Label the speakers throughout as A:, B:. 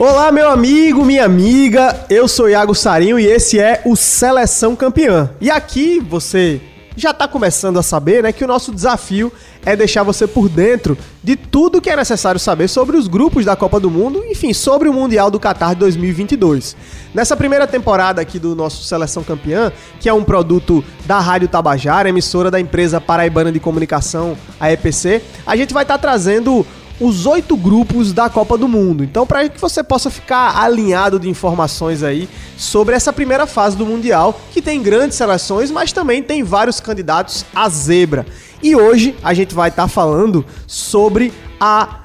A: Olá, meu amigo, minha amiga. Eu sou Iago Sarinho e esse é o Seleção Campeã. E aqui você já está começando a saber, né, que o nosso desafio é deixar você por dentro de tudo que é necessário saber sobre os grupos da Copa do Mundo, enfim, sobre o Mundial do Qatar 2022. Nessa primeira temporada aqui do nosso Seleção Campeã, que é um produto da Rádio Tabajara, emissora da empresa paraibana de comunicação, a EPC, a gente vai estar tá trazendo os oito grupos da Copa do Mundo. Então, para que você possa ficar alinhado de informações aí sobre essa primeira fase do Mundial, que tem grandes seleções, mas também tem vários candidatos a zebra. E hoje a gente vai estar tá falando sobre a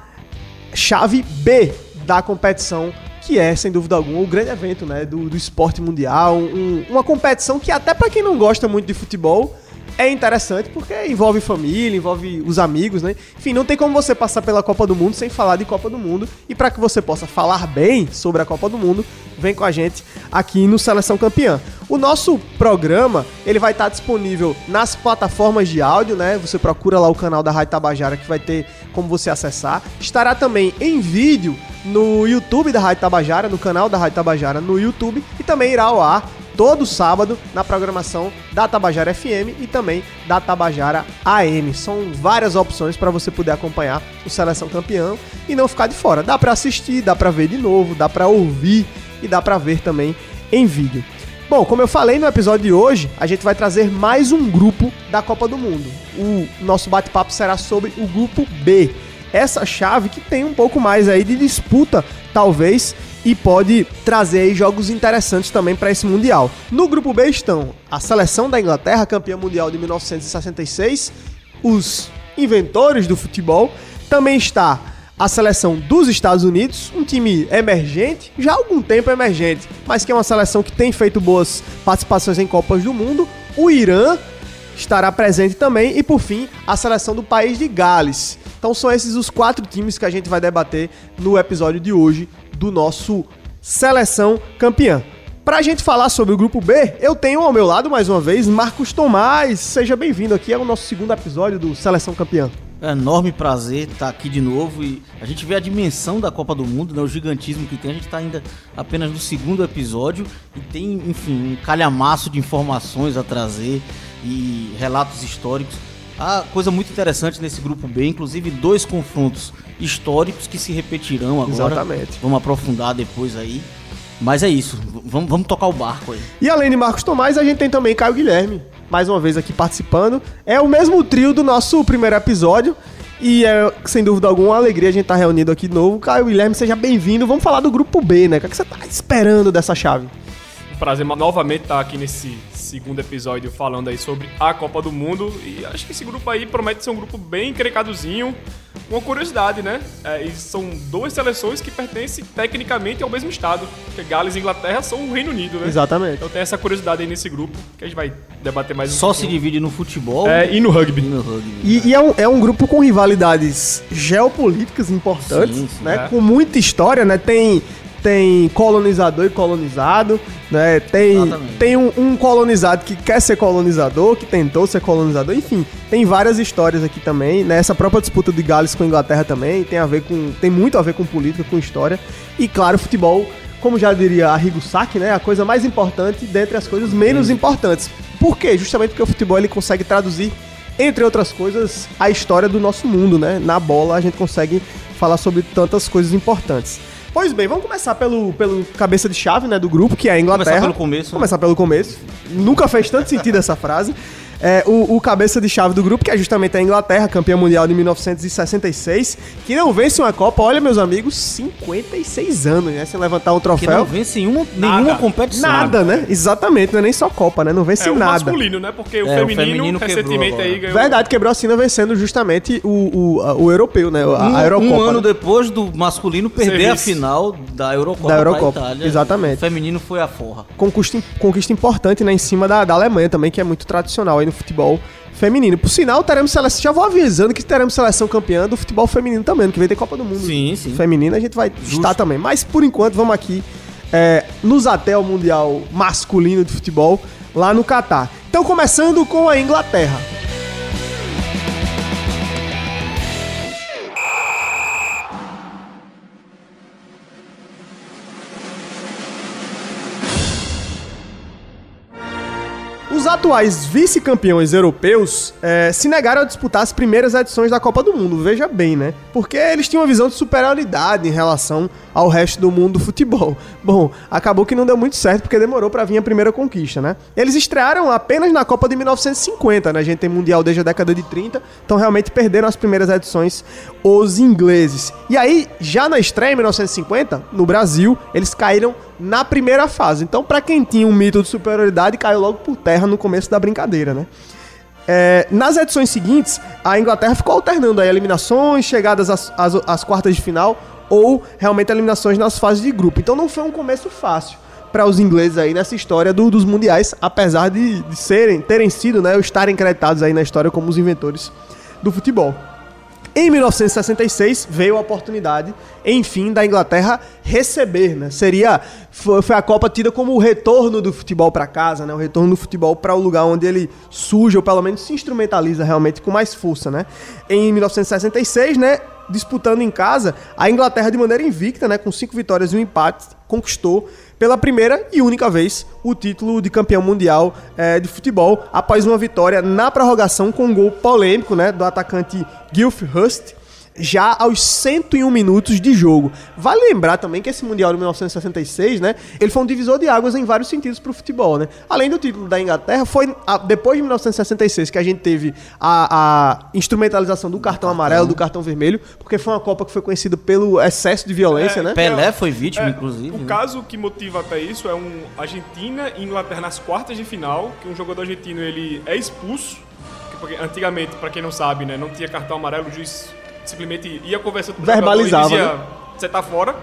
A: chave B da competição que é, sem dúvida alguma, o grande evento né, do, do esporte mundial. Um, uma competição que, até para quem não gosta muito de futebol, é interessante porque envolve família, envolve os amigos, né? Enfim, não tem como você passar pela Copa do Mundo sem falar de Copa do Mundo. E para que você possa falar bem sobre a Copa do Mundo, vem com a gente aqui no Seleção Campeã. O nosso programa, ele vai estar disponível nas plataformas de áudio, né? Você procura lá o canal da Rádio Tabajara que vai ter como você acessar. Estará também em vídeo no YouTube da Rádio Tabajara, no canal da Rádio Tabajara no YouTube e também irá ao ar todo sábado na programação da Tabajara FM e também da Tabajara AM. São várias opções para você poder acompanhar o Seleção Campeão e não ficar de fora. Dá para assistir, dá para ver de novo, dá para ouvir e dá para ver também em vídeo. Bom, como eu falei no episódio de hoje, a gente vai trazer mais um grupo da Copa do Mundo. O nosso bate-papo será sobre o grupo B. Essa chave que tem um pouco mais aí de disputa, talvez, e pode trazer aí jogos interessantes também para esse Mundial. No grupo B estão a seleção da Inglaterra, campeã mundial de 1966, os inventores do futebol, também está a seleção dos Estados Unidos, um time emergente, já há algum tempo emergente, mas que é uma seleção que tem feito boas participações em Copas do Mundo. O Irã estará presente também e por fim a seleção do país de Gales. Então são esses os quatro times que a gente vai debater no episódio de hoje do nosso Seleção Campeã. Para a gente falar sobre o grupo B, eu tenho ao meu lado mais uma vez Marcos Tomás. Seja bem-vindo aqui ao nosso segundo episódio do Seleção Campeã.
B: É um enorme prazer estar aqui de novo e a gente vê a dimensão da Copa do Mundo, né, o gigantismo que tem. A gente está ainda apenas no segundo episódio e tem, enfim, um calhamaço de informações a trazer e relatos históricos. Há coisa muito interessante nesse grupo B, inclusive dois confrontos históricos que se repetirão agora.
A: Exatamente.
B: Vamos aprofundar depois aí. Mas é isso, vamos, vamos tocar o barco aí.
A: E além de Marcos Tomás, a gente tem também Caio Guilherme, mais uma vez aqui participando. É o mesmo trio do nosso primeiro episódio. E é, sem dúvida alguma, uma alegria a gente estar tá reunido aqui de novo. Caio Guilherme, seja bem-vindo. Vamos falar do grupo B, né? O que é você está esperando dessa chave?
C: Prazer novamente estar aqui nesse segundo episódio falando aí sobre a Copa do Mundo. E acho que esse grupo aí promete ser um grupo bem encrencadozinho. Uma curiosidade, né? É, são duas seleções que pertencem tecnicamente ao mesmo estado. Porque Gales e Inglaterra são o Reino Unido, né?
A: Exatamente.
C: Então tem essa curiosidade aí nesse grupo que a gente vai debater mais um
B: Só pouquinho. se divide no futebol
C: é, e no rugby.
A: E, no rugby, e, e é, um, é um grupo com rivalidades geopolíticas importantes, sim, sim, né? É. Com muita história, né? Tem tem colonizador e colonizado, né? Tem, tem um, um, colonizado que quer ser colonizador, que tentou ser colonizador, enfim, tem várias histórias aqui também, né? Essa própria disputa de Gales com a Inglaterra também tem a ver com tem muito a ver com política, com história e claro, futebol, como já diria Arrigo Sacchi, né? A coisa mais importante dentre as coisas menos importantes. Por quê? Justamente porque o futebol ele consegue traduzir entre outras coisas, a história do nosso mundo, né? Na bola a gente consegue falar sobre tantas coisas importantes. Pois bem, vamos começar pelo, pelo cabeça de chave, né, do grupo, que é a Inglaterra.
B: Começar pelo começo.
A: Né? Começar pelo começo. Nunca fez tanto sentido essa frase é, o, o, cabeça de chave do grupo, que é justamente a Inglaterra, campeã mundial de 1966, que não vence uma Copa, olha, meus amigos, 56 anos, né? Sem levantar um troféu. Que não
B: vence em uma, nenhuma competição.
A: Nada, né? Exatamente, não é nem só Copa, né? Não vence é, nada. É o
C: masculino, né? Porque o, é, feminino, o feminino recentemente aí ganhou...
A: Verdade, quebrou a sina vencendo justamente o, o, o europeu, né? A,
B: um,
A: a Eurocopa.
B: Um ano né? depois do masculino perder Serviço. a final da Eurocopa
A: da Eurocopa, Itália. Exatamente. O
B: feminino foi a forra.
A: Conquista, conquista importante, né? Em cima da, da Alemanha também, que é muito tradicional aí no futebol feminino. Por sinal, teremos seleção. Já vou avisando que teremos seleção campeã do futebol feminino também, que vem ter Copa do Mundo.
B: Sim, sim.
A: Feminino a gente vai Justo. estar também. Mas por enquanto, vamos aqui é, nos até o Mundial masculino de futebol lá no Catar. Então, começando com a Inglaterra. Atuais vice-campeões europeus eh, se negaram a disputar as primeiras edições da Copa do Mundo, veja bem, né? Porque eles tinham uma visão de superioridade em relação ao resto do mundo do futebol. Bom, acabou que não deu muito certo porque demorou para vir a primeira conquista, né? Eles estrearam apenas na Copa de 1950, né? A gente tem Mundial desde a década de 30, então realmente perderam as primeiras edições os ingleses. E aí, já na estreia em 1950, no Brasil, eles caíram na primeira fase. Então, para quem tinha um mito de superioridade, caiu logo por terra no começo da brincadeira, né? É, nas edições seguintes, a Inglaterra ficou alternando aí eliminações, chegadas às, às, às quartas de final ou realmente eliminações nas fases de grupo. Então não foi um começo fácil para os ingleses aí nessa história do, dos mundiais, apesar de, de serem, terem sido, né, ou estarem creditados aí na história como os inventores do futebol. Em 1966 veio a oportunidade, enfim, da Inglaterra receber, né? Seria foi, a Copa tida como o retorno do futebol para casa, né? O retorno do futebol para o lugar onde ele surge ou pelo menos se instrumentaliza realmente com mais força, né? Em 1966, né? disputando em casa, a Inglaterra de maneira invicta, né, com cinco vitórias e um empate, conquistou pela primeira e única vez o título de campeão mundial é, de futebol após uma vitória na prorrogação com um gol polêmico, né, do atacante Gilf Hurst já aos 101 minutos de jogo. Vale lembrar também que esse Mundial de 1966, né, ele foi um divisor de águas em vários sentidos para o futebol, né? Além do título da Inglaterra, foi a, depois de 1966 que a gente teve a, a instrumentalização do cartão amarelo, do cartão vermelho, porque foi uma Copa que foi conhecida pelo excesso de violência,
C: É,
A: né?
B: Pelé foi vítima,
C: É,
B: inclusive.
C: O
B: né?
C: caso que motiva até isso é um Argentina e Inglaterra nas quartas de final, que um jogador argentino ele é expulso, que porque antigamente, pra quem não sabe, né, não tinha cartão amarelo, o juiz simplesmente ia conversando com o
A: Verbalizava,
C: jogador e dizia,
A: né?
C: você tá fora.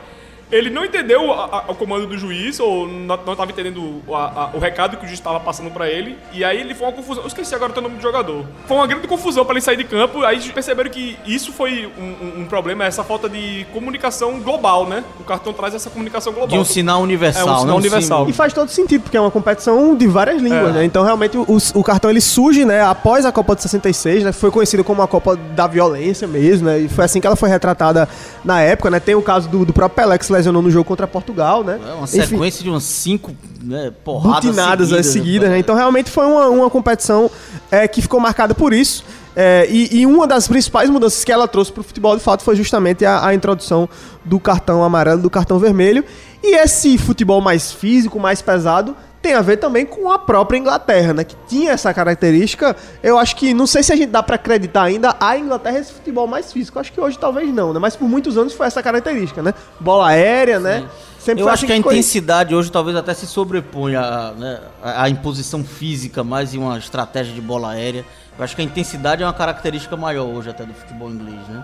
C: Ele não entendeu a- a- o comando do juiz, ou não, não tava entendendo o, a- a- o recado que o juiz estava passando pra ele, e aí ele foi uma confusão. Eu esqueci agora o nome do jogador. Foi uma grande confusão pra ele sair de campo, aí perceberam que isso foi um, um- um problema, essa falta de comunicação global, né? O cartão traz essa comunicação global.
B: De um sinal universal,
C: É, um sinal
B: né?
C: universal.
A: E faz todo sentido, porque é uma competição de várias línguas,
C: É.
A: né? Então, realmente, o, o cartão ele surge, né, após a Copa de 66, né? Foi conhecido como a Copa da Violência mesmo, né? E foi assim que ela foi retratada na época, né? Tem o caso do, do próprio Pelé que se lesionou no jogo contra Portugal, né?
B: É uma
A: Enfim,
B: sequência de umas cinco né, porradas
A: butinadas seguidas, seguidas né? Então, realmente foi uma, uma competição é, que ficou marcada por isso. É, e, e uma das principais mudanças que ela trouxe para o futebol, de fato, foi justamente a, a introdução do cartão amarelo, do cartão vermelho. E esse futebol mais físico, mais pesado, tem a ver também com a própria Inglaterra, né? Que tinha essa característica. Eu acho que, não sei se a gente dá para acreditar ainda, a Inglaterra é esse futebol mais físico. Acho que hoje talvez não, né? Mas por muitos anos foi essa característica, né? Bola aérea, né? Sempre
B: Eu acho
A: assim
B: que a intensidade hoje talvez até se sobreponha à, né, à- imposição física mais em uma estratégia de bola aérea. Eu acho que a intensidade é uma característica maior hoje até do futebol inglês, né?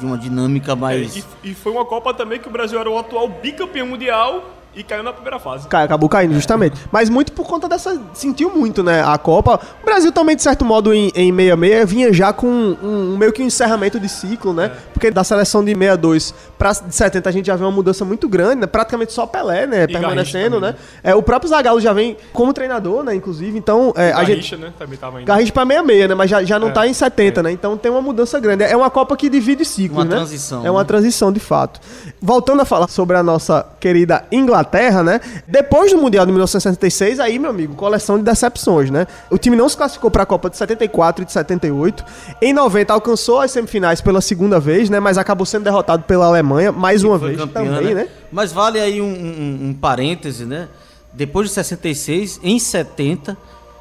B: De uma dinâmica mais...
C: É, E, e foi uma Copa também que o Brasil era o atual bicampeão mundial e caiu na primeira fase.
A: Cai- acabou caindo, justamente. Mas muito por conta dessa. Sentiu muito, né? A Copa. O Brasil também, de certo modo, em, em 66, vinha já com um, um meio que um encerramento de ciclo, né? Porque da seleção de 62 pra de 70 a gente já vê uma mudança muito grande, né? Praticamente só Pelé, né? Permanecendo,
C: Garrincha
A: né? É, o próprio Zagallo já vem como treinador, né? Inclusive, então. É, a gente.
C: Né? Também tava indo.
A: Garrincha pra 66, né? Mas já, já não
C: É,
A: tá em 70, né? Então tem uma mudança grande. É uma Copa que divide ciclos,
B: Uma
A: né?
B: transição,
A: É uma
B: né?
A: transição, de fato. Voltando a falar sobre a nossa querida Inglaterra, né? Depois do Mundial de 1966, aí, meu amigo, coleção de decepções, né? O time não se classificou para a Copa de 74 e de 78. Em 90 alcançou as semifinais pela segunda vez, né? Mas acabou sendo derrotado pela Alemanha mais uma vez
B: campeã,
A: também, né?
B: Mas vale aí um, um- um parêntese, né? Depois de 66, em 70,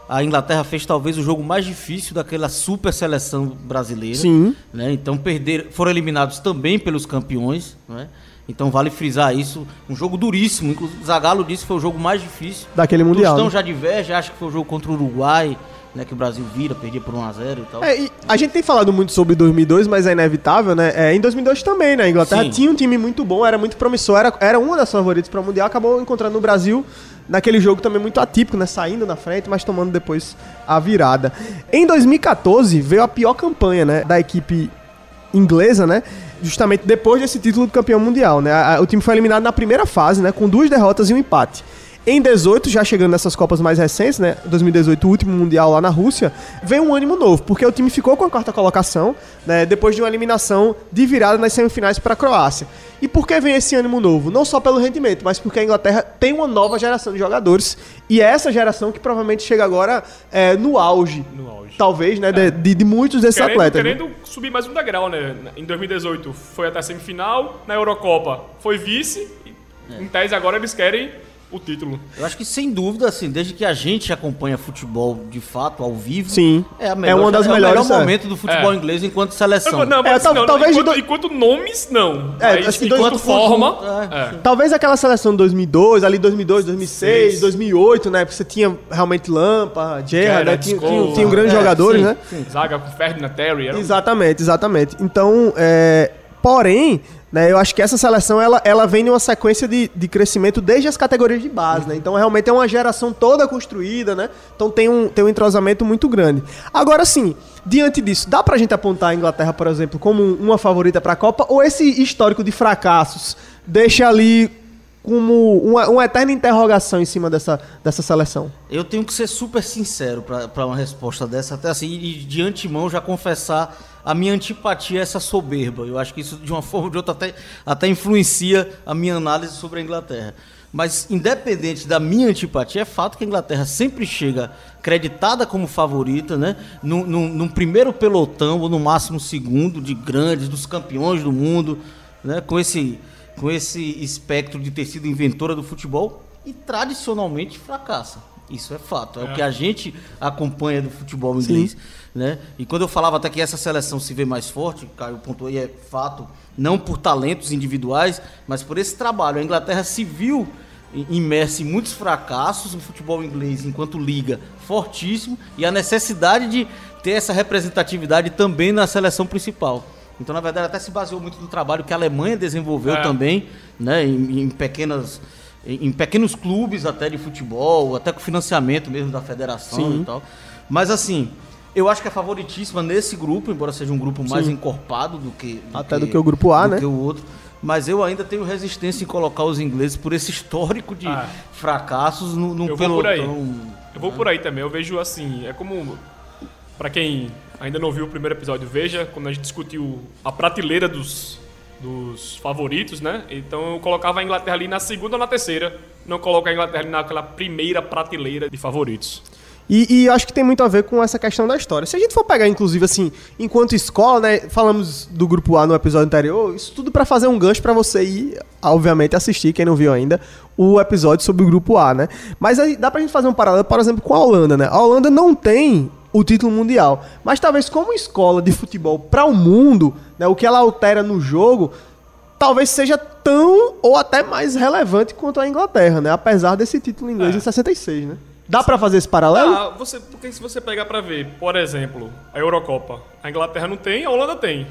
B: a Inglaterra fez talvez o jogo mais difícil daquela super seleção brasileira.
A: Sim.
B: Né? Então perderam, foram eliminados também pelos campeões, né? Então vale frisar isso, um jogo duríssimo. Inclusive, Zagallo disse que foi o jogo mais difícil.
A: Daquele Mundial,
B: Tostão
A: né?
B: já diverge, acha que foi o jogo contra o Uruguai, né? Que o Brasil vira, perdia por 1 a 0 e tal.
A: É, e a gente tem falado muito sobre 2002, mas é inevitável, né? É, em 2002 também, né? A Inglaterra
B: Sim.
A: tinha um time muito bom, era muito promissor, era, era uma das favoritas para o Mundial, acabou encontrando no Brasil naquele jogo também muito atípico, né? Saindo na frente, mas tomando depois a virada. Em 2014 veio a pior campanha, né? Da equipe inglesa, né? Justamente depois desse título de campeão mundial, né? O time foi eliminado na primeira fase, né? Com duas derrotas e um empate. Em 18, já chegando nessas Copas mais recentes, né? 2018, o último Mundial lá na Rússia, vem um ânimo novo, porque o time ficou com a quarta colocação, né? Depois de uma eliminação de virada nas semifinais para a Croácia. E por que vem esse ânimo novo? Não só pelo rendimento, mas porque a Inglaterra tem uma nova geração de jogadores. E é essa geração que provavelmente chega agora é, no auge.
C: No auge.
A: Talvez, né? De, de, de muitos desses
C: Querendo,
A: atletas. né?
C: querendo subir mais um degrau, né? Em 2018 foi até a semifinal, na Eurocopa foi vice, e em tese agora eles querem o título.
B: Eu acho que sem dúvida, assim, desde que a gente acompanha futebol de fato, ao vivo,
A: Sim.
B: é, a
A: É
B: melhor,
A: uma das
B: é
A: melhores,
B: o melhor
A: é.
B: momento do futebol
C: É.
B: inglês enquanto seleção.
C: Não,
A: É,
C: mas
A: tal-
C: não,
A: talvez
C: enquanto,
A: do-
C: enquanto nomes, não.
A: É,
C: Mas
A: que
C: enquanto
B: dois-
C: forma.
B: é,
C: é.
A: Talvez aquela seleção de 2002, ali 2002, 2006,
C: Seis.
A: 2008, né? Porque você tinha realmente Lampa, Gerrard, né? Tinha, tinha, tinham grandes
B: é,
A: jogadores,
B: sim,
A: né?
B: sim.
C: Zaga com Ferdinand Terry. Era um-
A: Exatamente, exatamente. Então, é, porém, né, eu acho que essa seleção ela, ela vem numa sequência de, de crescimento desde as categorias de base, né? Então, realmente é uma geração toda construída, né? Então tem um, tem um entrosamento muito grande. Agora sim, diante disso, dá pra gente apontar a Inglaterra, por exemplo, como uma favorita pra Copa, ou esse histórico de fracassos deixa ali como uma, uma eterna interrogação em cima dessa, dessa seleção?
B: Eu tenho que ser super sincero para uma resposta dessa, até assim, e de antemão já confessar a minha antipatia a essa soberba. Eu acho que isso, de uma forma ou de outra, até, até influencia a minha análise sobre a Inglaterra. Mas, independente da minha antipatia, é fato que a Inglaterra sempre chega creditada como favorita, né? Num, primeiro pelotão, ou no máximo segundo, de grandes, dos campeões do mundo, né? Com esse, com esse espectro de ter sido inventora do futebol e tradicionalmente fracassa. Isso é fato. É, o que a gente acompanha do futebol inglês. Né? E quando eu falava até que essa seleção se vê mais forte, Caio pontuou e é fato, não por talentos individuais, mas por esse trabalho. A Inglaterra se viu imersa em muitos fracassos, o futebol inglês enquanto liga fortíssimo e a necessidade de ter essa representatividade também na seleção principal. Então, na verdade, até se baseou muito no trabalho que a Alemanha desenvolveu
C: É.
B: também, né, em, em pequenas em, em pequenos clubes até de futebol, até com financiamento mesmo da federação
A: Sim.
B: e tal. Mas assim, eu acho que é favoritíssima nesse grupo, embora seja um grupo mais
A: Sim.
B: encorpado do que
A: Até do que o grupo A,
B: do
A: né?
B: que o outro. Mas eu ainda tenho resistência em colocar os ingleses por esse histórico de
C: Ah.
B: fracassos no, no
C: Eu vou por aí.
B: pelotão.
C: Eu vou por aí também. Eu vejo assim, é como Pra quem ainda não viu o primeiro episódio, veja quando a gente discutiu a prateleira dos dos favoritos, né? Então eu colocava a Inglaterra ali na segunda ou na terceira, não coloco a Inglaterra ali naquela primeira prateleira de favoritos.
A: E, e acho que tem muito a ver com essa questão da história. Se a gente for pegar, inclusive, assim, enquanto escola, né? Falamos do grupo A no episódio anterior, isso tudo pra fazer um gancho pra você ir, obviamente, assistir, quem não viu ainda, o episódio sobre o grupo A, né? Mas aí dá pra gente fazer um paralelo, por exemplo, com a Holanda, né? A Holanda não tem o título mundial, mas talvez como escola de futebol para o mundo, né, o que ela altera no jogo, talvez seja tão ou até mais relevante quanto a Inglaterra, né? Apesar desse título inglês
C: É.
A: em 66, né? Dá pra fazer esse paralelo?
C: Ah, você, porque se você pegar pra ver, por exemplo, a Eurocopa, a Inglaterra não tem, a Holanda tem.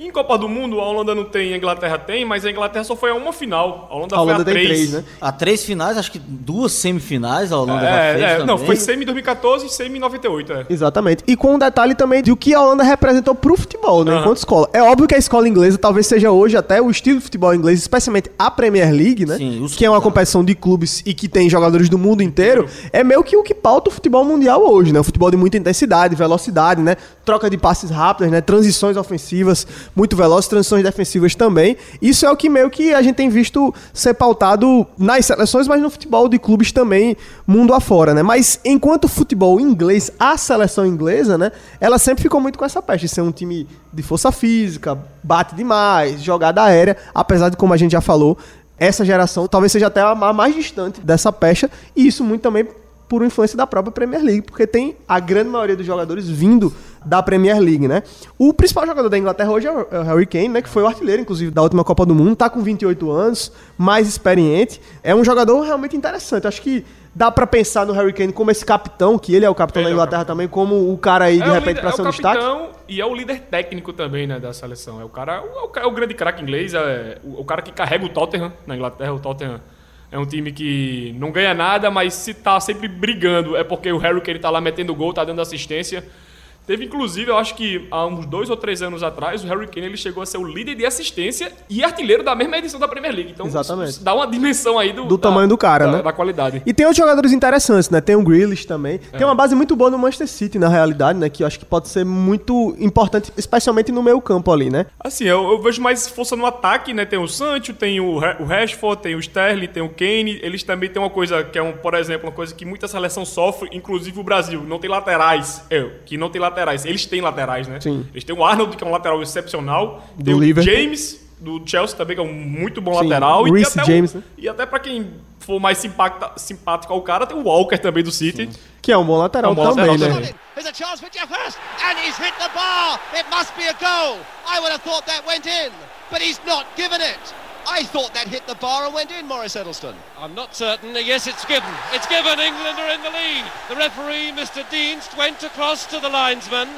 C: Em Copa do Mundo, a Holanda não tem, a Inglaterra tem, mas a Inglaterra só foi a uma final. A Holanda,
A: A Holanda
C: foi a
A: tem
C: três.
A: três, né?
B: Há três finais, acho que duas semifinais a Holanda já
C: É,
B: fez
C: é,
B: também.
C: não, foi semi em 2014 e semi em 98, é.
A: Exatamente. E com um detalhe também de o que a Holanda representou pro futebol, né?
C: Aham.
A: Enquanto escola. É óbvio que a escola inglesa talvez seja hoje até o estilo de futebol inglês, especialmente a Premier League, né?
B: Sim, os-
A: que é uma competição de clubes e que tem jogadores do mundo inteiro. É meio que o que pauta o futebol mundial hoje, né? O futebol de muita intensidade, velocidade, né? Troca de passes rápidas, né? Transições ofensivas muito velozes, transições defensivas também. Isso é o que meio que a gente tem visto ser pautado nas seleções, mas no futebol de clubes também, mundo afora, né? Mas enquanto o futebol inglês, a seleção inglesa, né? Ela sempre ficou muito com essa peste de ser um time de força física, bate demais, jogada aérea, apesar de, como a gente já falou, essa geração talvez seja até a ma- mais distante dessa pecha, e isso muito também por influência da própria Premier League, porque tem a grande maioria dos jogadores vindo da Premier League, né? O principal jogador da Inglaterra hoje é o é o Harry Kane, né? Que foi o artilheiro, inclusive, da última Copa do Mundo, tá com 28 anos, mais experiente. É um jogador realmente interessante. Acho que dá pra pensar no Harry Kane como esse capitão, que ele é o capitão
C: Ele
A: da
C: é o
A: Inglaterra também, como o cara aí, de
C: o
A: repente, pra ser
C: é
A: um
C: o
A: destaque.
C: capitão e é o líder técnico também, né, da seleção. É o cara, é o, é o grande craque inglês, é o, o cara que carrega o Tottenham na Inglaterra. O Tottenham é um time que não ganha nada, mas se tá sempre brigando é porque o Harry Kane tá lá metendo gol, tá dando assistência. Teve, inclusive, eu acho que há uns dois ou três anos atrás, o Harry Kane ele chegou a ser o líder de assistência e artilheiro da mesma edição da Premier League. Então,
A: Exatamente.
C: isso dá uma dimensão aí do,
A: Do tamanho do cara,
C: da-
A: né?
C: Da qualidade.
A: E tem outros jogadores interessantes, né? Tem o Grealish também. Tem uma base muito boa no Manchester City, na realidade, né? Que eu acho que pode ser muito importante, especialmente no meio campo ali, né?
C: Assim, eu, eu vejo mais força no ataque, né? Tem o Sancho, tem o, o Rashford, tem o Sterling, tem o Kane. Eles também têm uma coisa que é, um, por exemplo, uma coisa que muita seleção sofre, inclusive o Brasil. Não tem laterais. É, que não tem laterais. Eles têm laterais, né?
A: Sim.
C: Eles têm o Arnold, que é um lateral excepcional. Tem
A: Do
C: o
A: Liverpool.
C: James, do Chelsea também, que é um muito bom
A: Sim,
C: lateral.
A: o
C: e,
A: Reece
C: tem até
A: James,
C: o,
A: né?
C: e até pra quem for mais simpacta- simpático ao cara, tem o Walker também do City.
A: Que é um bom lateral
C: É um bom
A: também,
C: lateral
A: né?
C: também.
D: There's a chance for Jeff Hurst, and he's hit the bar. It must be a goal. I thought that went in, but he's not given it. I thought that hit the bar and went in, Morris Edelston.
E: I'm not certain. Yes, it's given. It's given. England are in the lead. The referee, Mr. Dienst, went across to the linesman.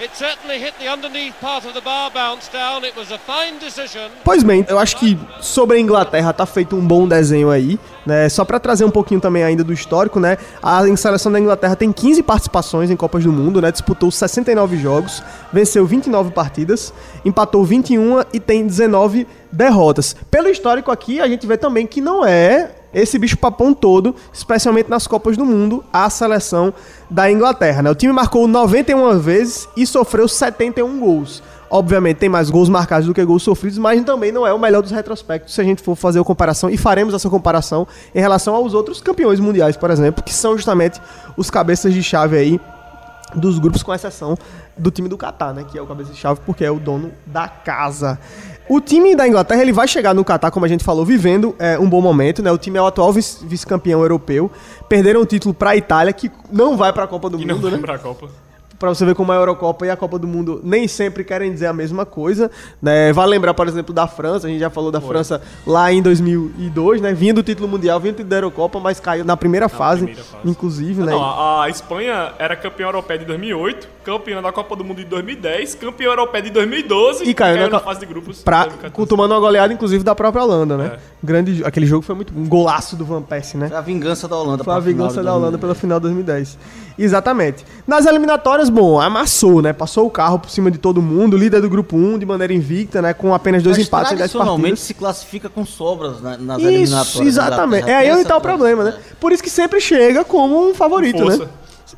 E: It certainly hit the underneath part of the bar, bounced down. It was a fine decision.
A: Pois bem, eu acho que sobre a Inglaterra tá feito um bom desenho aí, né? Só pra trazer um pouquinho também ainda do histórico, né? A seleção da Inglaterra tem 15 participações em Copas do Mundo, né? Disputou 69 jogos, venceu 29 partidas, empatou 21 e tem 19 derrotas. Pelo histórico aqui, a gente vê também que não é esse bicho papão todo, especialmente nas Copas do Mundo, a seleção da Inglaterra, né? O time marcou 91 vezes e sofreu 71 gols. Obviamente tem mais gols marcados do que gols sofridos, mas também não é o melhor dos retrospectos se a gente for fazer a comparação, e faremos essa comparação em relação aos outros campeões mundiais, por exemplo, que são justamente os cabeças de chave aí dos grupos, com exceção do time do Catar, né? Que é o cabeça de chave porque é o dono da casa. O time da Inglaterra ele vai chegar no Catar, como a gente falou, vivendo é, um bom momento, né? O time é o atual vice- vice-campeão europeu. Perderam o título para a Itália, que não vai para a Copa do
C: E não
A: Mundo, né?
C: lembra a Copa.
A: Pra você ver como a Eurocopa e a Copa do Mundo nem sempre querem dizer a mesma coisa, né? Vale lembrar, por exemplo, da França, a gente já falou da França lá em 2002, né? Vinha do título mundial, vinha do título da Eurocopa, mas caiu na primeira fase,
C: primeira fase.
A: inclusive, né?
C: Não, a, Espanha era campeã europeia de 2008, campeã da Copa do Mundo de 2010, campeã europeia de 2012
A: E caiu na
C: na
A: co-
C: fase de grupos.
A: Pra,
C: 2014.
A: tomando uma goleada, inclusive, da própria Holanda, né?
C: É.
A: Grande, aquele jogo foi muito. Um golaço do Van Persie, né?
B: Foi a vingança da Holanda.
A: Foi a vingança da Holanda
B: 2010.
A: pela final de 2010. Exatamente. Nas eliminatórias, bom, amassou, né? Passou o carro por cima de todo mundo, líder do grupo 1, de maneira invicta, né? Com apenas dois
B: Mas
A: empates em 10
B: tradicionalmente
A: partidas.
B: se classifica com sobras na- nas eliminatórias.
A: Isso,
B: da
A: exatamente. É aí onde tá o problema, né? Por isso que sempre chega como um favorito,
C: Força.
A: né?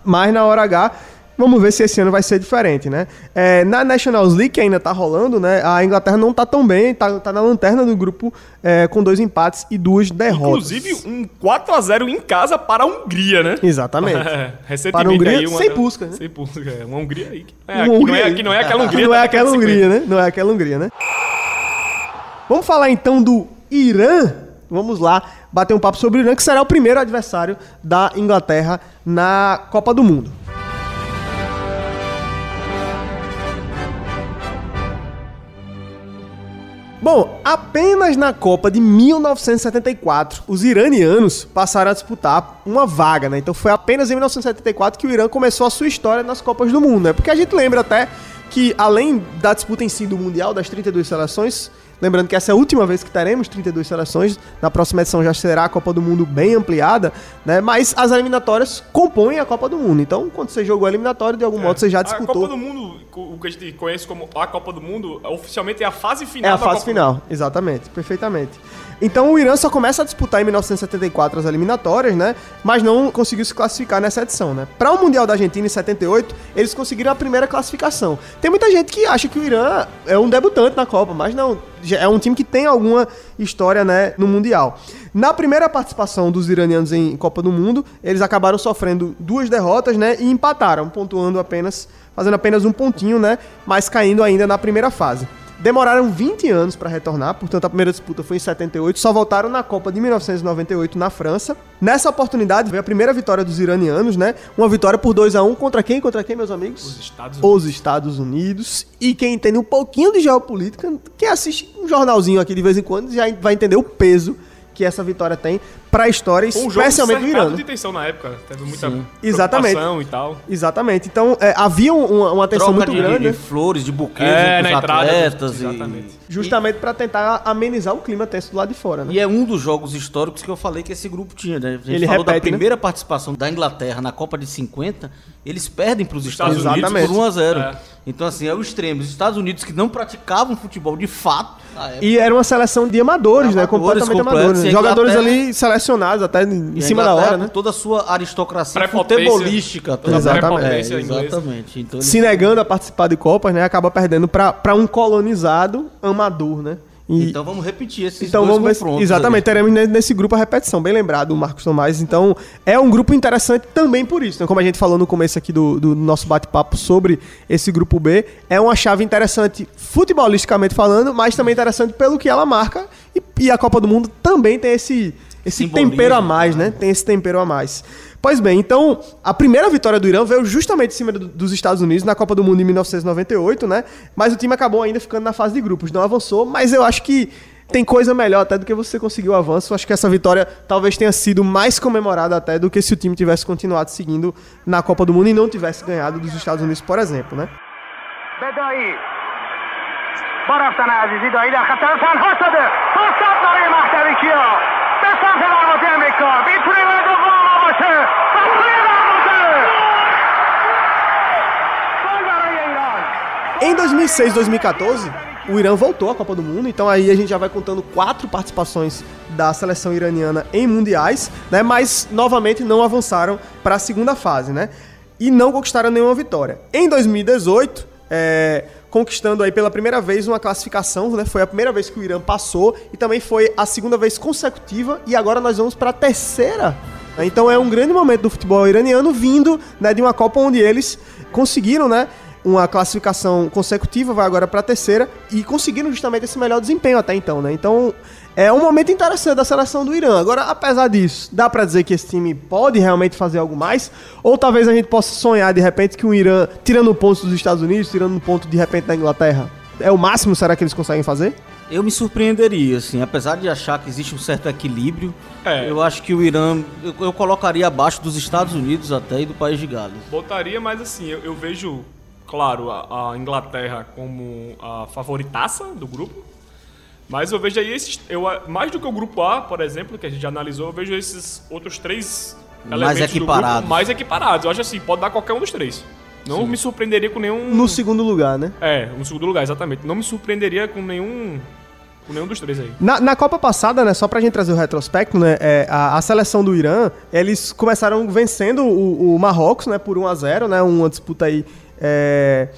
A: Mas na hora H, vamos ver se esse ano vai ser diferente, né? É, na Nationals League, que ainda tá rolando, né? A Inglaterra não tá tão bem, tá, tá na lanterna do grupo é, com dois empates e duas derrotas.
C: Inclusive, um 4x0 em casa para a Hungria, né?
A: Exatamente.
C: É, recentemente
A: Para a Hungria,
C: aí uma-
A: sem Puskas, né?
C: Sem Puskas, é. Uma Hungria aí. É,
A: Uma
C: que, não
A: Hungria
C: é,
A: aí.
C: que não é aquela Hungria.
A: Não é aquela Hungria, né? Não é aquela Hungria, né? Vamos falar então do Irã. Vamos lá bater um papo sobre o Irã, que será o primeiro adversário da Inglaterra na Copa do Mundo. Bom, apenas na Copa de 1974, os iranianos passaram a disputar uma vaga, né? Então foi apenas em 1974 que o Irã começou a sua história nas Copas do Mundo, né? Porque a gente lembra até que, além da disputa em si do Mundial, das 32 seleções, lembrando que essa é a última vez que teremos 32 seleções, na próxima edição já será a Copa do Mundo bem ampliada, né? Mas as eliminatórias compõem a Copa do Mundo. Então, quando você jogou a eliminatória, de algum modo você já
C: A
A: disputou.
C: Copa do Mundo, o que a gente conhece como a Copa do Mundo, oficialmente é a fase final
A: É a fase final, exatamente, perfeitamente. Então o Irã só começa a disputar em 1974 as eliminatórias, né? Mas não conseguiu se classificar nessa edição, né? Para o Mundial da Argentina em 78, eles conseguiram a primeira classificação. Tem muita gente que acha que o Irã é um debutante na Copa, mas não, é um time que tem alguma história, né, no Mundial. Na primeira participação dos iranianos em Copa do Mundo, eles acabaram sofrendo duas derrotas, né, e empataram, pontuando apenas, fazendo apenas um pontinho, né, mas caindo ainda na primeira fase. Demoraram 20 anos para retornar, portanto a primeira disputa foi em 78, só voltaram na Copa de 1998 na França. Nessa oportunidade veio a primeira vitória dos iranianos, né? Uma vitória por 2 a 1 contra quem? Contra quem, meus amigos?
C: Os Estados Unidos.
A: Os Estados Unidos. E quem entende um pouquinho de geopolítica, quem assiste um jornalzinho aqui de vez em quando, já vai entender o peso que essa vitória tem pra história,
C: Foi um
A: especialmente do Irã.
C: de
A: né?
C: tensão na época. Teve muita
B: Sim.
A: Exatamente.
C: e tal.
A: Exatamente. Então, é, havia um- uma, uma tensão
B: Troca
A: muito
B: de,
A: grande,
B: de
A: né?
B: flores, de buquês
C: É, na
B: os
C: entrada,
B: atletas. e-
C: exatamente.
A: justamente pra tentar amenizar o clima tenso do lado de fora, né?
B: E é um dos jogos históricos que eu falei que esse grupo tinha, né? A gente
A: Ele
B: falou da
A: repete, né?
B: primeira participação da Inglaterra na Copa de 50, eles perdem para os
C: Estados
B: Estados, Unidos por 1 a 0.
C: É.
B: Então assim, é o extremo. Os Estados Unidos que não praticavam futebol de fato,
A: E era uma seleção de amadores, né?
B: Amadores
A: Completamente
B: completos,
A: amadores.
B: e
A: Jogadores ali selecionados até em
B: e
A: cima da hora, né?
B: toda a sua aristocracia futebolística.
C: Toda a
A: Exatamente.
B: É, exatamente. Então,
A: Se negando a participar de Copas, né? Acaba perdendo pra, pra um colonizado amador, né? E-
B: então vamos repetir esses
A: Então
B: dois
A: vamos
B: confrontos.
A: Exatamente,
B: aí.
A: teremos ne- nesse grupo a repetição, bem lembrado, o Marcos Tomás. Então, é um grupo interessante também por isso, né? Como a gente falou no começo aqui do, do nosso bate-papo sobre esse grupo B, é uma chave interessante futebolisticamente falando, mas também interessante pelo que ela marca. E, e a Copa do Mundo também tem esse, esse
B: Simbolismo,
A: tempero a mais, né? Tem esse tempero a mais. Pois bem, então, a primeira vitória do Irã veio justamente em cima do- dos Estados Unidos na Copa do Mundo em 1998, né? Mas o time acabou ainda ficando na fase de grupos, não avançou, mas eu acho que tem coisa melhor até do que você conseguiu o avanço. Eu acho que essa vitória talvez tenha sido mais comemorada até do que se o time tivesse continuado seguindo na Copa do Mundo e não tivesse ganhado dos Estados Unidos, por exemplo, né?
F: بدایی با رفتن عزیزی دایی در خطر تنها شده فرصت برای مهدوی کیا
A: em 2006, 2014, o Irã voltou à Copa do Mundo, então aí a gente já vai contando quatro participações da seleção iraniana em mundiais, né? Mas novamente não avançaram para a segunda fase, né? E não conquistaram nenhuma vitória. Em 2018, é, conquistando aí pela primeira vez uma classificação, né? Foi a primeira vez que o Irã passou e também foi a segunda vez consecutiva e agora nós vamos para a terceira. Então é um grande momento do futebol iraniano vindo né, de uma Copa onde eles conseguiram, né? uma classificação consecutiva, vai agora para a terceira e conseguiram justamente esse melhor desempenho até então, né? Então é um momento interessante da seleção do Irã. Agora, apesar disso, dá para dizer que esse time pode realmente fazer algo mais? Ou talvez a gente possa sonhar de repente que o Irã, tirando pontos dos Estados Unidos, tirando ponto de repente da Inglaterra, é o máximo, será que eles conseguem fazer?
B: Eu me surpreenderia, assim, apesar de achar que existe um certo equilíbrio,
C: É.
B: eu acho que o Irã, eu, eu colocaria abaixo dos Estados Unidos até e do país de Gales.
C: Botaria, mas assim, eu, eu vejo, claro, a, a Inglaterra como a favoritaça do grupo. Mas eu vejo aí esses. Eu, mais do que o grupo A, por exemplo, que a gente já analisou, eu vejo esses outros três
B: Mais
C: elementos do
B: equiparados.
C: grupo mais equiparados. Eu acho assim, pode dar qualquer um dos três. Não me surpreenderia com nenhum.
A: No segundo lugar, né?
C: É, no segundo lugar, exatamente. Não me surpreenderia com nenhum. Com nenhum dos três aí.
A: Na, na Copa passada, né, só pra gente trazer o retrospecto, né, é, a, a seleção do Irã, eles começaram vencendo o, o Marrocos, né, por 1 a 0 né, uma disputa aí é,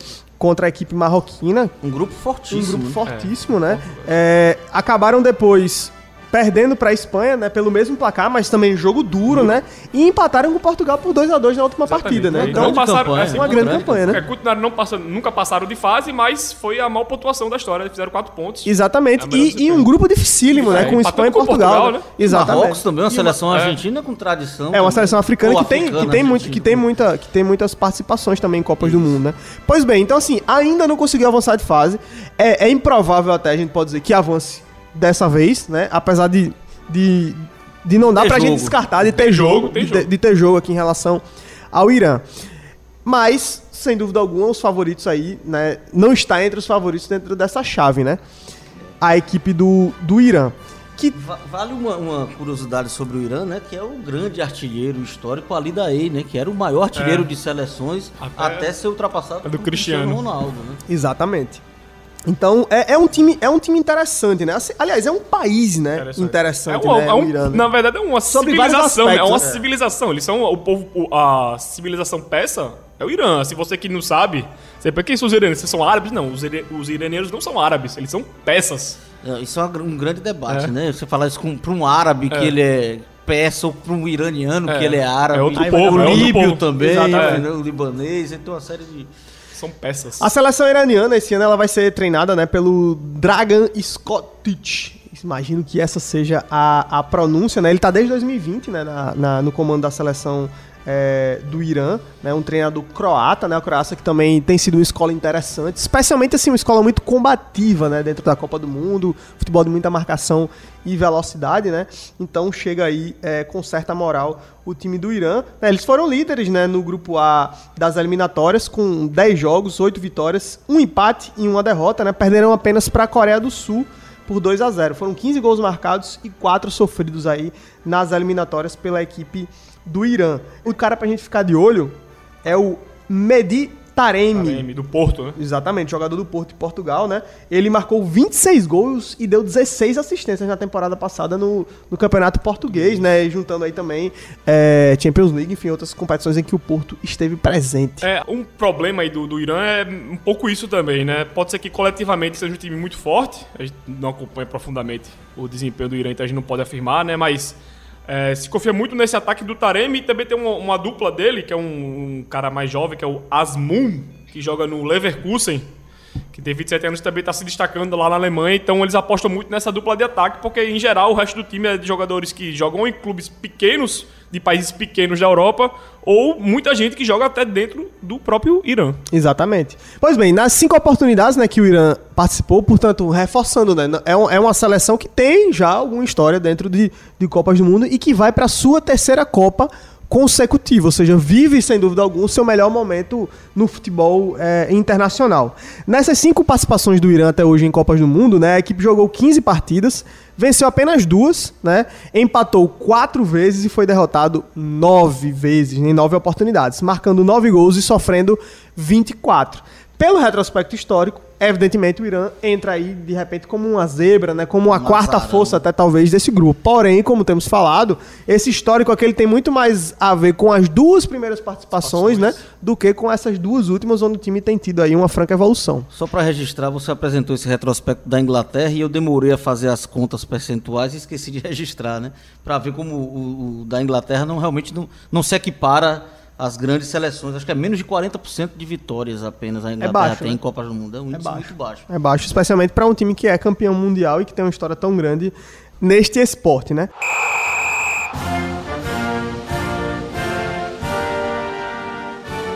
A: contra a equipe marroquina,
B: Um grupo
A: um
B: fortíssimo.
A: grupo
B: né?
A: fortíssimo, né, é, acabaram depois perdendo pra Espanha, né, pelo mesmo placar, mas também jogo duro, né, e empataram com Portugal por 2 a 2 na última partida, né,
C: Exatamente.
A: então
C: passaram,
B: campanha,
C: assim,
A: uma grande campanha, né.
C: É, continuaram não passando, nunca passaram de fase, mas foi a maior pontuação da história. Fizeram quatro pontos.
A: Exatamente,
C: É
A: e, e um grupo dificílimo, né,
C: É,
A: com
C: empatando
A: Espanha e
C: com
A: Portugal,
C: Portugal,
A: né?
C: né?
A: exatamente.
B: Marrocos também, uma seleção
C: uma- é.
B: argentina com tradição.
A: É uma seleção africana que tem, que tem, muito, que, tem muita, que tem muitas participações também em Copas do Mundo, né? Pois bem, então assim, ainda não conseguiu avançar de fase. É, é improvável até, a gente pode dizer, que avance dessa vez, né? Apesar de, de, de não dar
B: Ter
A: pra gente
B: jogo.
A: descartar de ter jogo,
C: tem
A: de,
C: jogo.
A: de ter jogo aqui em relação ao Irã. Mas, sem dúvida alguma, os favoritos aí, né? Não está entre os favoritos dentro dessa chave, né? A equipe do, do Irã. Que
B: Va- Vale uma, uma curiosidade sobre o Irã, né? Que é o grande artilheiro histórico Ali Daei, né? Que era o maior artilheiro
C: É.
B: de seleções
C: Até-
B: até, ser ultrapassado
C: do
B: pelo
C: Cristiano.
B: Ronaldo, né?
A: Exatamente. Então, é, é um time, é um time interessante, né? Assim, aliás, é um país, né? Interessante,
C: É um-
A: né?
C: é um-
A: o Irã, né?
C: Na verdade, é uma
A: Sobre vários
C: civilização. É
A: aspectos,
C: uma
A: né?
C: civilização. Eles são o povo. o- a civilização persa é o Irã. Se você que não sabe, você pensa quem são os iranianos? Vocês são árabes? Não. Os, os iranianos não são árabes. Eles são persas.
B: É, Isso é um grande debate,
C: É.
B: né? Você falar isso para um árabe que
C: É.
B: ele é persa ou para um iraniano
C: É.
B: que ele é árabe.
C: É outro
B: Aí
C: povo, é
B: o
C: outro
B: líbio
C: povo.
B: também, né? o libanês, ele tem uma série de...
C: São persas.
A: A seleção iraniana esse ano ela vai ser treinada, né, pelo Dragan Skotic. imagino que essa seja a, a pronúncia, né? Ele tá desde 2020, né, na, na- no comando da seleção é, do Irã, né? Um treinador croata, né? A Croácia que também tem sido uma escola interessante, especialmente assim, uma escola muito combativa, né? Dentro da Copa do Mundo, futebol de muita marcação e velocidade, né? Então chega aí é, com certa moral o time do Irã. né? Eles foram líderes, né? No grupo A das eliminatórias, com 10 jogos, 8 vitórias, um empate e uma derrota, né? Perderam apenas para a Coreia do Sul por 2 a 0 Foram 15 gols marcados e 4 sofridos aí nas eliminatórias pela equipe do Irã. O cara pra gente ficar de olho é o Mehdi Taremi.
C: Taremi, do Porto, né?
A: Exatamente, jogador do Porto de Portugal, né? Ele marcou 26 gols e deu 16 assistências na temporada passada no, no Campeonato Português, né? E juntando aí também é, Champions League, enfim, outras competições em que o Porto esteve presente.
C: É, um problema aí do, do Irã é um pouco isso também, né? Pode ser que coletivamente seja um time muito forte, a gente não acompanha profundamente o desempenho do Irã, então a gente não pode afirmar, né? Mas é, se confia muito nesse ataque do Taremi e também tem uma, uma dupla dele, que é um, um cara mais jovem, que é o Asmun, que joga no Leverkusen, que tem 27 anos e também está se destacando lá na Alemanha, então eles apostam muito nessa dupla de ataque, porque em geral o resto do time é de jogadores que jogam em clubes pequenos, de países pequenos da Europa, ou muita gente que joga até dentro do próprio Irã.
A: Exatamente. Pois bem, nas cinco oportunidades né, que o Irã participou, portanto, reforçando, né, é, um- é uma seleção que tem já alguma história dentro de, de Copas do Mundo e que vai para sua terceira Copa consecutiva, ou seja, vive sem dúvida alguma o seu melhor momento no futebol é, internacional. Nessas cinco participações do Irã até hoje em Copas do Mundo, né, a equipe jogou 15 partidas, venceu apenas duas, né, empatou quatro vezes e foi derrotado nove vezes, em nove oportunidades, marcando nove gols e sofrendo 24. Pelo retrospecto histórico, evidentemente o Irã entra aí de repente como uma zebra, né? Como
B: Um
A: quarta força até talvez desse grupo. Porém, como temos falado, esse histórico aqui ele tem muito mais a ver com as duas primeiras participações, né? Do que com essas duas últimas onde o time tem tido aí uma franca evolução.
B: Só para registrar, você apresentou esse retrospecto da Inglaterra e eu demorei a fazer as contas percentuais e esqueci de registrar, né? Para ver como o, o da Inglaterra não realmente não, não se equipara às grandes seleções. Acho que é menos de 40% de vitórias apenas a Inglaterra
A: baixo,
B: tem
A: né?
B: em Copas do Mundo. É um índice
A: baixo.
B: muito baixo.
A: É baixo, especialmente para um time que é campeão mundial e que tem uma história tão grande neste esporte, né?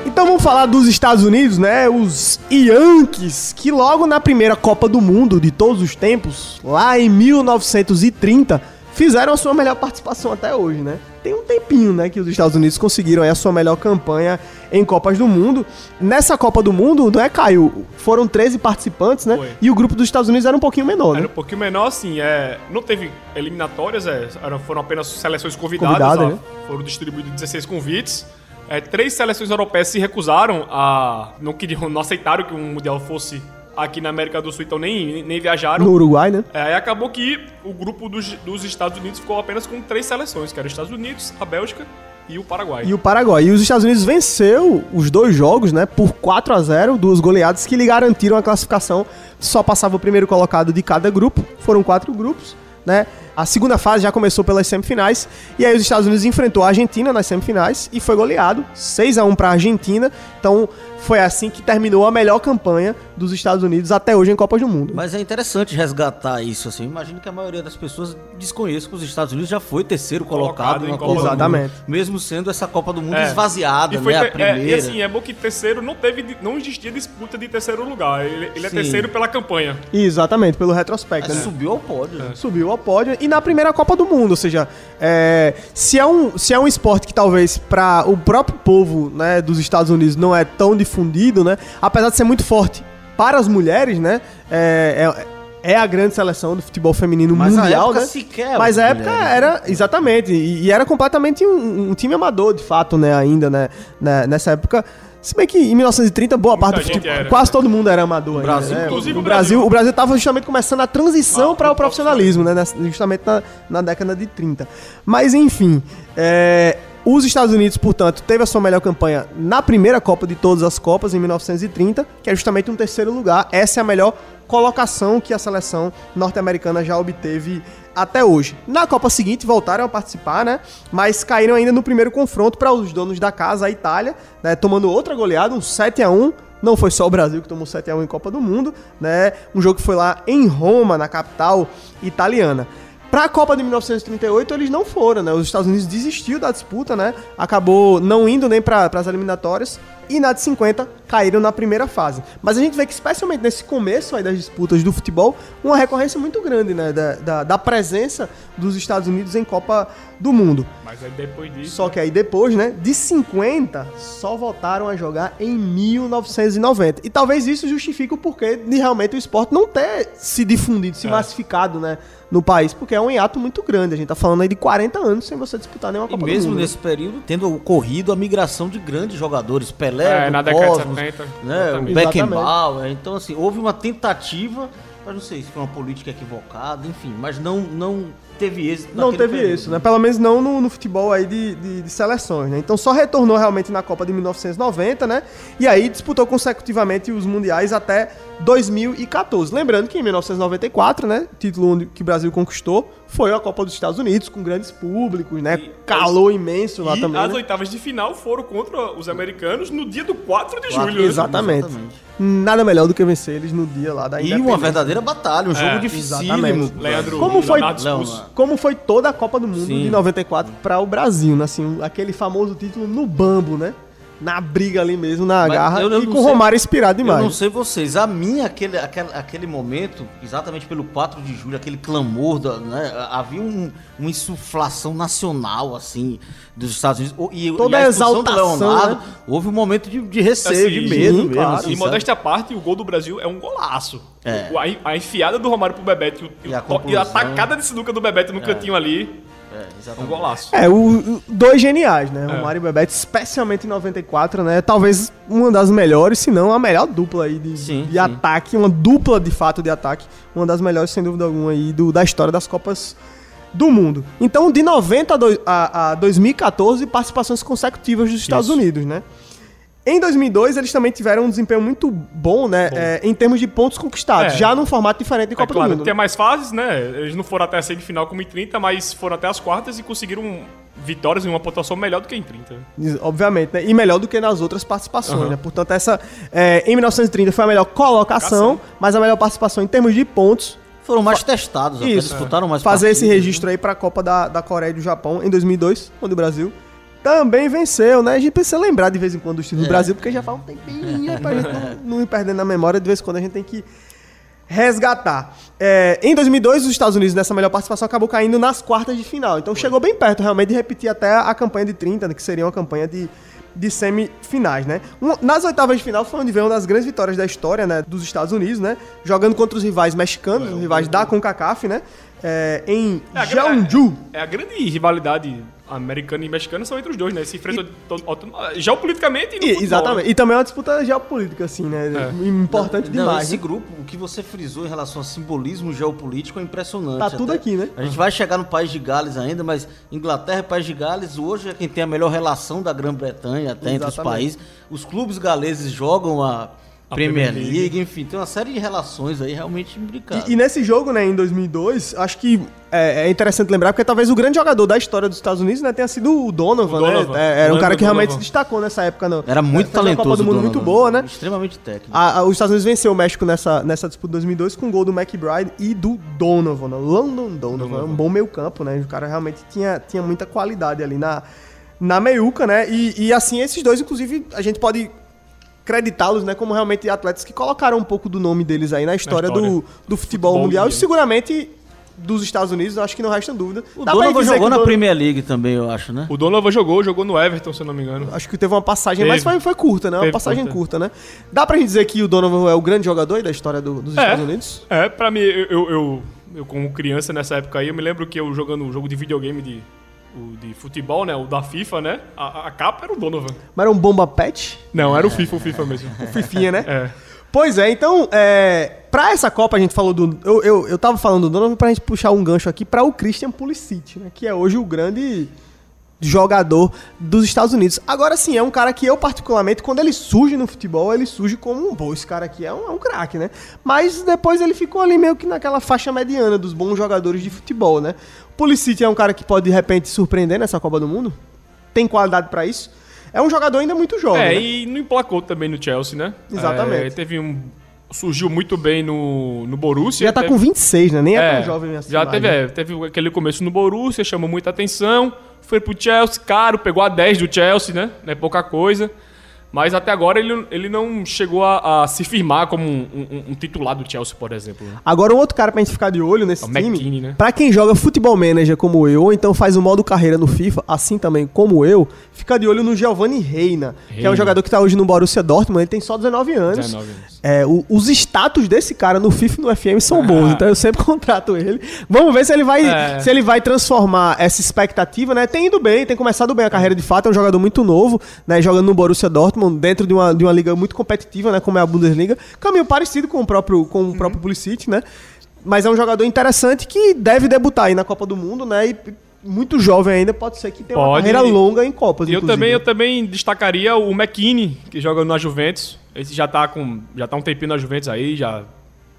A: Então vamos falar dos Estados Unidos, né? Os Yankees, que logo na primeira Copa do Mundo de todos os tempos, lá em 1930, fizeram a sua melhor participação até hoje, né? Tem um tempinho, né, que os Estados Unidos conseguiram a sua melhor campanha em Copas do Mundo. Nessa Copa do Mundo, não é, Caio? Foram 13 participantes, né?
C: Foi.
A: E o grupo dos Estados Unidos era um pouquinho menor,
C: Era
A: né?
C: um pouquinho menor, assim, é, não teve eliminatórias, é, foram apenas seleções convidadas,
A: Convidada,
C: ó,
A: né?
C: foram distribuídos 16 convites. É, três seleções europeias se recusaram a. Não queriam, não aceitaram que um Mundial fosse aqui na América do Sul, então nem, nem viajaram.
A: No Uruguai, né?
C: É, aí acabou que o grupo dos, dos Estados Unidos ficou apenas com três seleções, que eram os Estados Unidos, a Bélgica e o Paraguai.
A: E o Paraguai. E os Estados Unidos venceu os dois jogos, né? Por 4 a 0 duas goleadas que lhe garantiram a classificação. Só passava o primeiro colocado de cada grupo. Foram quatro grupos, né? A segunda fase já começou pelas semifinais. E aí os Estados Unidos enfrentou a Argentina nas semifinais e foi goleado 6 a 1 para a Argentina. Então foi assim que terminou a melhor campanha dos Estados Unidos até hoje em Copas do Mundo.
B: Mas é interessante resgatar isso, assim. Eu imagino que a maioria das pessoas desconheça que os Estados Unidos já foi terceiro colocado,
C: Colocado em
B: na
C: Copa
A: Exatamente.
B: Mundo. Mesmo sendo essa Copa do Mundo
C: É.
B: esvaziada,
C: E foi
B: né? A
C: te- é,
B: primeira.
C: e assim, é bom que terceiro não teve, não existia disputa de terceiro lugar. Ele, ele é terceiro pela campanha.
A: Exatamente, pelo retrospecto. né?
B: Subiu ao pódio. né?
A: subiu ao pódio e na primeira Copa do Mundo, ou seja, é, se, é um, se é um esporte que talvez para o próprio povo né, dos Estados Unidos não é tão difundido, né, apesar de ser muito forte para as mulheres, né, é, é, é a grande seleção do futebol feminino
B: Mas
A: mundial, né?
B: sequer
A: Mas a época
B: mulheres,
A: era exatamente e, e era completamente um, um time amador de fato, né, ainda, né, né, nessa época. Se bem que em 1930 boa parte do futebol,
C: era.
A: quase todo mundo era amador ainda,
B: Brasil,
A: né?
C: inclusive
A: o
C: o
A: Brasil, o Brasil estava justamente começando a transição
C: Ah,
A: para o
C: pro
A: profissionalismo, né? Justamente na, na década de 30. Mas enfim, é, os Estados Unidos, portanto, teve a sua melhor campanha na primeira Copa de todas as Copas, em 1930, que é justamente um terceiro lugar. Essa é a melhor colocação que a seleção norte-americana já obteve até hoje. Na Copa seguinte voltaram a participar, né? Mas caíram ainda no primeiro confronto para os donos da casa, a Itália, né? tomando outra goleada, um 7 a 1 Não foi só o Brasil que tomou 7x1 em Copa do Mundo, né? Um jogo que foi lá em Roma, na capital italiana. Para a Copa de 1938 eles não foram, né? Os Estados Unidos desistiu da disputa, né? Acabou não indo nem para as eliminatórias e na de 50 caíram na primeira fase. Mas a gente vê que, especialmente nesse começo aí das disputas do futebol, uma recorrência muito grande, né? Da, da, da presença dos Estados Unidos em Copa do Mundo.
C: Mas aí depois disso.
A: Só que aí depois, né, de 50, só voltaram a jogar em 1990. E talvez isso justifique o porquê de realmente o esporte não ter se difundido, se
C: É.
A: massificado, né, no país. Porque é um hiato muito grande. A gente tá falando aí de 40 anos sem você disputar nenhuma
B: E
A: Copa
B: mesmo
A: do Mundo. né?
B: nesse período, tendo ocorrido a migração de grandes jogadores, Pelé,
C: É,
B: do
C: na década de
B: Cosmos,
C: 70,
B: né,
C: exatamente.
B: o Beckenbauer. Então, assim, houve uma tentativa, mas não sei se foi uma política equivocada, enfim, mas não, não teve êxito
A: Não teve
B: período.
A: isso, né? Pelo menos não no, no futebol aí de, de, de seleções, né? Então só retornou realmente na Copa de 1990, né? E aí disputou consecutivamente os mundiais até 2014. Lembrando que em 1994, né? O título que o Brasil conquistou foi a Copa dos Estados Unidos, com grandes públicos, né?
C: E-
A: Calor imenso lá
C: e
A: também.
C: as
A: né?
C: oitavas de final foram contra os americanos no dia do 4 de
B: Quatro,
C: julho. né?
A: Exatamente. Nada melhor do que vencer eles no dia lá da
B: E uma verdadeira batalha, um jogo
C: É,
B: dificílimo.
A: exatamente.
C: Leandro
A: Como foi-.
C: Leonardo.
A: Como foi toda a Copa do Mundo
B: Sim.
A: de 94 para o Brasil, né? Assim, aquele famoso título no bambo, né? Na briga ali mesmo, na
B: Mas
A: garra.
B: eu- eu
A: e com o Romário inspirado
B: Eu
A: demais.
B: não sei vocês, a mim, aquele, aquele, aquele momento, exatamente pelo 4 de julho, aquele clamor, da, né, havia um- uma insuflação nacional, assim, dos Estados Unidos. E,
A: Toda
B: e
A: a
B: do
A: exaltação,
B: Leonardo,
A: né?
B: houve um momento de, de receio,
C: Assim,
B: de medo
A: sim,
B: mesmo.
A: claro.
B: assim,
C: E modéstia à parte, o gol do Brasil é um golaço.
B: É.
C: A, enfiada do Romário pro Bebeto e, o-
B: E a
C: e a tacada de sinuca do Bebeto no cantinho ali
B: É,
C: é um
B: exatamente.
C: golaço.
A: É, o, o- dois geniais,
B: É.
A: né? Romário e Bebeto, especialmente em 94, né? Talvez uma das melhores, se não a melhor dupla aí de,
B: Sim,
A: de
B: sim.
A: ataque, uma dupla de fato de ataque, uma das melhores, sem dúvida alguma, aí do, da história das Copas do Mundo. Então, de 90 a, do- a- a 2014, participações consecutivas dos Estados
C: Isso.
A: Unidos, né? Em 2002, eles também tiveram um desempenho muito bom, né? é, em termos de pontos conquistados,
C: É.
A: já num formato diferente de
C: É
A: Copa
C: claro,
A: do Mundo.
C: tem
A: né?
C: mais fases, né? Eles não foram até a semifinal como em 30, mas foram até as quartas e conseguiram vitórias em uma pontuação melhor do que em 30.
A: Obviamente, né? E melhor do que nas outras participações,
C: Aham.
A: né? Portanto, essa é, em 1930 foi a melhor colocação,
C: Colocação.
A: mas a melhor participação em termos de pontos.
B: Foram mais testados,
A: Isso.
B: disputaram mais
A: fazer esse
B: partidas,
A: registro aí para a Copa da, da Coreia e do Japão em 2002, onde o Brasil também venceu, né? A gente precisa lembrar de vez em quando os títulos do
B: É.
A: Brasil, porque já faz um tempinho pra gente não, não ir perdendo na memória, de vez em quando a gente tem que resgatar. É, em 2002, os Estados Unidos, nessa melhor participação, acabou caindo nas quartas de final. Então chegou bem perto, realmente, de repetir até a campanha de 30, né, que seria uma campanha de, de semifinais, né? Um- nas oitavas de final foi onde veio uma das grandes vitórias da história, né, dos Estados Unidos, né? Jogando contra os rivais mexicanos, os rivais da CONCACAF, né? É, em
C: É
A: Jeonju.
C: É a grande rivalidade americana e mexicana são entre os dois, né? Se enfrentam auto- geopoliticamente e
A: E-
C: futebol,
A: exatamente.
C: né?
A: E também é uma disputa geopolítica, assim, né?
C: É.
A: Importante
B: Não,
A: demais.
B: esse
A: né?
B: grupo, o que você frisou em relação a simbolismo geopolítico é impressionante.
A: Tá tudo aqui, né?
B: A gente vai chegar no País de Gales ainda, mas Inglaterra e País de Gales hoje é quem tem a melhor relação da Grã-Bretanha até entre os
A: Exatamente.
B: países. Os clubes galeses jogam a,
C: A
B: Premier
C: Premier
B: League.
C: League.
B: enfim, tem uma série de relações aí realmente imbricadas.
A: E, e nesse jogo, né, em 2002, acho que é, é interessante lembrar, porque talvez o grande jogador da história dos Estados Unidos né, tenha sido o Donovan,
C: O Donovan.
A: né? Era um cara que realmente
C: Donovan.
A: se destacou nessa época. Não.
B: Era muito talentoso.
A: Copa do Mundo
B: Donovan.
A: muito boa, né?
B: Extremamente técnico.
A: A- a- os Estados Unidos venceu o México nessa, nessa disputa de 2002 com o gol do McBride e do Donovan, né? London Donovan,
C: Donovan.
A: um bom meio campo, né? O cara realmente tinha, tinha muita qualidade ali na, na meiuca, né? E, e assim, esses dois, inclusive, a gente pode creditá-los, né, como realmente atletas que colocaram um pouco do nome deles aí na história,
C: história.
A: Do, do futebol,
C: Futebol
A: mundial e seguramente dos Estados Unidos, acho que não resta dúvida.
B: O
A: Dá
B: Donovan jogou
A: que
B: na
A: Donovan-
B: Premier League também, eu acho, né?
C: O Donovan jogou, jogou no Everton, se eu não me engano.
A: Acho que teve uma passagem,
C: Teve.
A: mas foi, foi curta, né? Uma
C: Teve
A: passagem
C: curta.
A: curta. né? Dá pra gente dizer que o Donovan é o grande jogador aí da história do- dos Estados Unidos?
C: É, pra mim, eu, eu, eu, eu como criança nessa época aí, eu me lembro que eu jogando um jogo de videogame de, o de futebol, né? O da FIFA, né? A, a capa era o Donovan.
A: Mas era um bomba pet?
C: Não, era o FIFA, o FIFA mesmo.
A: Fifinha, né?
C: É.
A: Pois é, então, é, pra essa Copa a gente falou do. Eu, eu, eu tava falando do Donovan pra gente puxar um gancho aqui pra o Christian Pulisic, né? Que é hoje o grande jogador dos Estados Unidos. Agora sim, é um cara que eu, particularmente, quando ele surge no futebol, ele surge como um bom. Esse cara aqui é um, é um craque, né? Mas depois ele ficou ali meio que naquela faixa mediana dos bons jogadores de futebol, né? O Pulisic é um cara que pode, de repente, surpreender nessa Copa do Mundo. Tem qualidade pra isso. É um jogador ainda muito jovem.
C: É,
A: né?
C: e não emplacou também no Chelsea, né?
A: Exatamente.
C: É, teve um. Surgiu muito bem no, no Borussia.
A: Já tá
C: teve-
A: com 26, né? Nem é,
C: É,
A: tão jovem assim.
C: já teve,
A: né?
C: é, teve aquele começo no Borussia, chamou muita atenção. Foi pro Chelsea, caro, pegou a 10 do Chelsea, né? Não é pouca coisa. Mas até agora ele, ele não chegou a, a se firmar como um, um- um titular do Chelsea, por exemplo. né?
A: Agora, um outro cara pra gente ficar de olho nesse
C: É o
A: time.
C: McKinney, né?
A: Pra quem joga futebol manager como eu, ou então faz o modo carreira no FIFA, assim também como eu, fica de olho no Giovanni Reina, que é um
C: Reina.
A: jogador que tá hoje no Borussia Dortmund, ele tem só 19 anos.
C: 19 anos.
A: É, o- os status desse cara no FIFA e no FM são bons,
C: Ah.
A: então eu sempre contrato ele. Vamos ver se ele vai,
C: É.
A: se ele vai transformar essa expectativa, né? Tem ido bem, tem começado bem a carreira de fato, é um jogador muito novo, né? Jogando no Borussia Dortmund, dentro de uma, de uma liga muito competitiva, né? Como é a Bundesliga. Caminho parecido com o próprio, com o próprio Pulisic, né? Mas é um jogador interessante que deve debutar aí na Copa do Mundo, né? E muito jovem ainda, pode ser que tenha uma
C: Pode.
A: carreira longa em Copas,
C: eu também, eu também destacaria o McKinney, que joga na Juventus. Esse já tá com já tá um tempinho na Juventus aí, já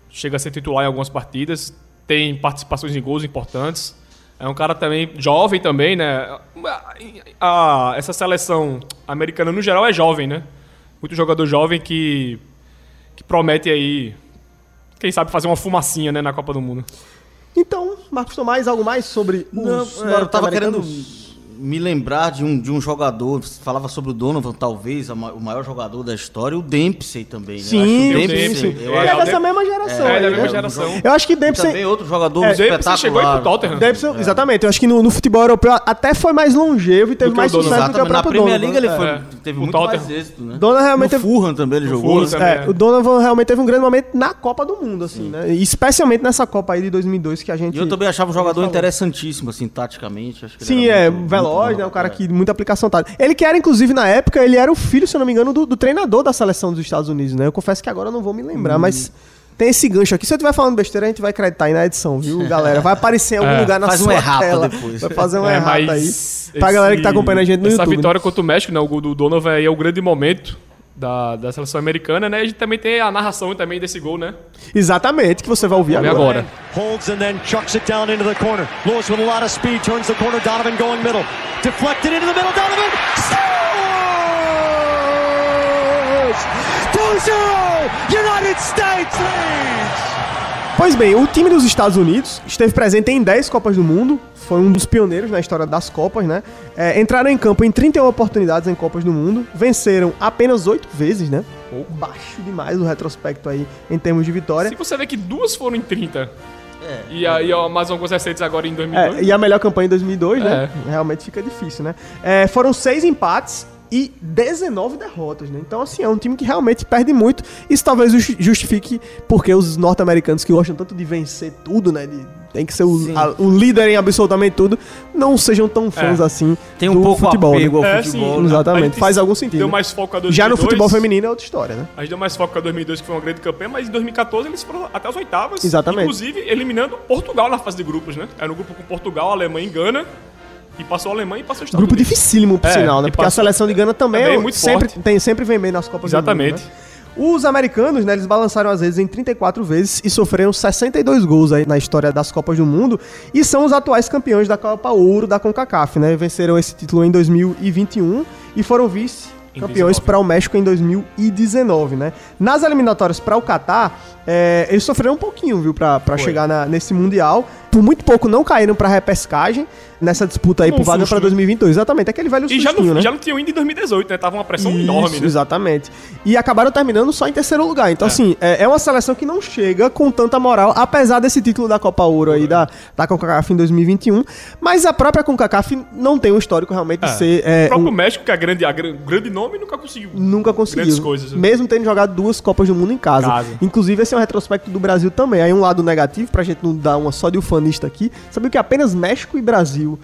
C: chega a ser titular em algumas partidas, tem participações em gols importantes. É um cara também jovem também, né? A- essa seleção americana no geral é jovem, né? Muito jogador jovem que que promete aí quem sabe fazer uma fumacinha, né, na Copa do Mundo.
A: Então, Marcos Tomás, algo mais sobre
B: Não,
A: os
B: é, eu tava querendo? Me lembrar de um, de um jogador, você falava sobre o Donovan, talvez a o maior jogador da história, o Dempsey também. né?
A: Sim,
B: o Dempsey,
C: sim.
B: eu
A: Ele
B: acho
A: é
C: É,
A: dessa mesma geração.
C: É,
A: aí,
C: da
A: né?
C: mesma geração.
A: Eu acho que
B: E também
A: Dempsey...
B: outro jogador
A: É,
C: Dempsey
B: espetacular.
C: chegou aí pro Tottenham.
A: Dempsey, exatamente. Eu acho que no, no futebol europeu até foi mais longevo e teve mais
C: Donovan.
A: sucesso do que o
B: Exatamente. Na
A: próprio
B: Premier
A: Donovan.
B: League ele foi,
C: É.
B: teve
C: O
B: muito
C: Tottenham.
B: mais êxito, né?
A: Donovan realmente
B: no
A: teve-
B: Fulham também ele jogou.
C: Fulham também.
A: É, o Donovan realmente teve um grande momento na Copa do Mundo, assim, né? Especialmente nessa Copa aí de 2002 que a gente...
B: E eu também achava um jogador interessantíssimo, assim, taticamente.
A: Sim, é, veloz,
B: muito
A: né? Um cara
B: é.
A: que muita aplicação tática. Ele que era, inclusive, na época, ele era o filho, se eu não me engano, do, do treinador da seleção dos Estados Unidos, né? Eu confesso que agora eu não vou me lembrar,
B: Hum.
A: mas tem esse gancho aqui. Se eu estiver falando besteira, a gente vai acreditar aí na edição, viu, galera? Vai aparecer em algum
C: É,
A: lugar na
B: faz
A: sua tela.
B: depois.
A: Vai fazer um
C: É,
A: errata aí.
C: mas
A: Pra galera que tá
C: esse-
A: acompanhando a gente no
C: essa
A: YouTube. né?
C: vitória contra o México, né? O gol do Donovan aí é o grande momento da, da seleção americana, né? A gente também tem a narração também desse gol, né?
A: Exatamente, que você vai ouvir agora.
C: agora.
G: Holds and then chucks it down into the corner. Lewis with a lot of speed turns the corner. Donovan going middle. Deflected into the middle. Donovan scores! 2-0! United States leads!
A: Pois bem, o time dos Estados Unidos esteve presente em 10 Copas do Mundo, foi um dos pioneiros na história das Copas, né? É, entraram em campo em 31 oportunidades em Copas do Mundo, venceram apenas 8 vezes, né? Baixo demais o retrospecto aí em termos de vitória.
C: Se você vê que duas foram em 30
B: É.
C: e aí ó, mais alguns recentes agora em 2002.
A: É, e a melhor campanha em 2002, né?
C: É.
A: Realmente fica difícil, né? É, foram 6 empates e 19 derrotas, né? Então, assim, é um time que realmente perde muito. Isso talvez justi- justifique porque os norte-americanos que gostam tanto de vencer tudo, né? De, tem que ser o, a- o líder em absolutamente tudo, não sejam tão fãs
C: É.
A: assim
B: Tem um
A: do
B: pouco
A: futebol,
B: apego
A: né?
B: ao
C: É,
B: futebol.
C: sim.
B: né?
A: Exatamente, faz algum sentido.
C: Deu
A: né?
C: mais foco a 2002.
A: Já no futebol feminino é outra história, né?
C: A gente deu mais foco a 2002, que foi uma grande campanha, mas em 2014 eles foram até as oitavas.
A: Exatamente.
C: Inclusive eliminando Portugal na fase de grupos, né? Era um grupo com Portugal, Alemanha e Gana. E passou a Alemanha e passou os Estados
A: Grupo
C: Unidos.
A: dificílimo, por
C: É,
A: sinal, né? Porque a seleção de Gana também,
C: também
A: é
C: muito
A: sempre,
C: forte.
A: tem, sempre vem bem nas Copas
C: Exatamente.
A: do Mundo, né? Os americanos, né, eles balançaram às vezes em 34 vezes e sofreram 62 gols aí na história das Copas do Mundo e são os atuais campeões da Copa Ouro da CONCACAF, né? Venceram esse título em 2021 e foram vice campeões
C: 19.
A: para o México em 2019, né? Nas eliminatórias para o Catar, é, eles sofreram um pouquinho, viu, para chegar na- nesse mundial. Por muito pouco não caíram para repescagem nessa disputa aí
C: um
A: vaga
C: susto,
A: para
C: né?
A: 2022. Exatamente, aquele velho
C: E já não,
A: né?
C: já não tinham ido em 2018, né? Tava uma pressão
A: Isso,
C: enorme, né?
A: Exatamente. E acabaram terminando só em terceiro lugar. Então, assim, é, é uma seleção que não chega com tanta moral, apesar desse título da Copa Ouro aí, da, da CONCACAF em 2021. Mas a própria CONCACAF não tem um histórico realmente de
C: É.
A: ser. é,
C: o próprio
A: um-
C: México, que é grande, a gran- grande nome, nunca conseguiu.
A: Nunca conseguiu.
C: Grandes coisas, né?
A: Mesmo tendo jogado duas Copas do Mundo em casa.
C: Casa.
A: Inclusive, esse é um retrospecto do Brasil também. Aí um lado negativo, pra gente não dar uma só de ufanista aqui. Sabia que apenas México e Brasil,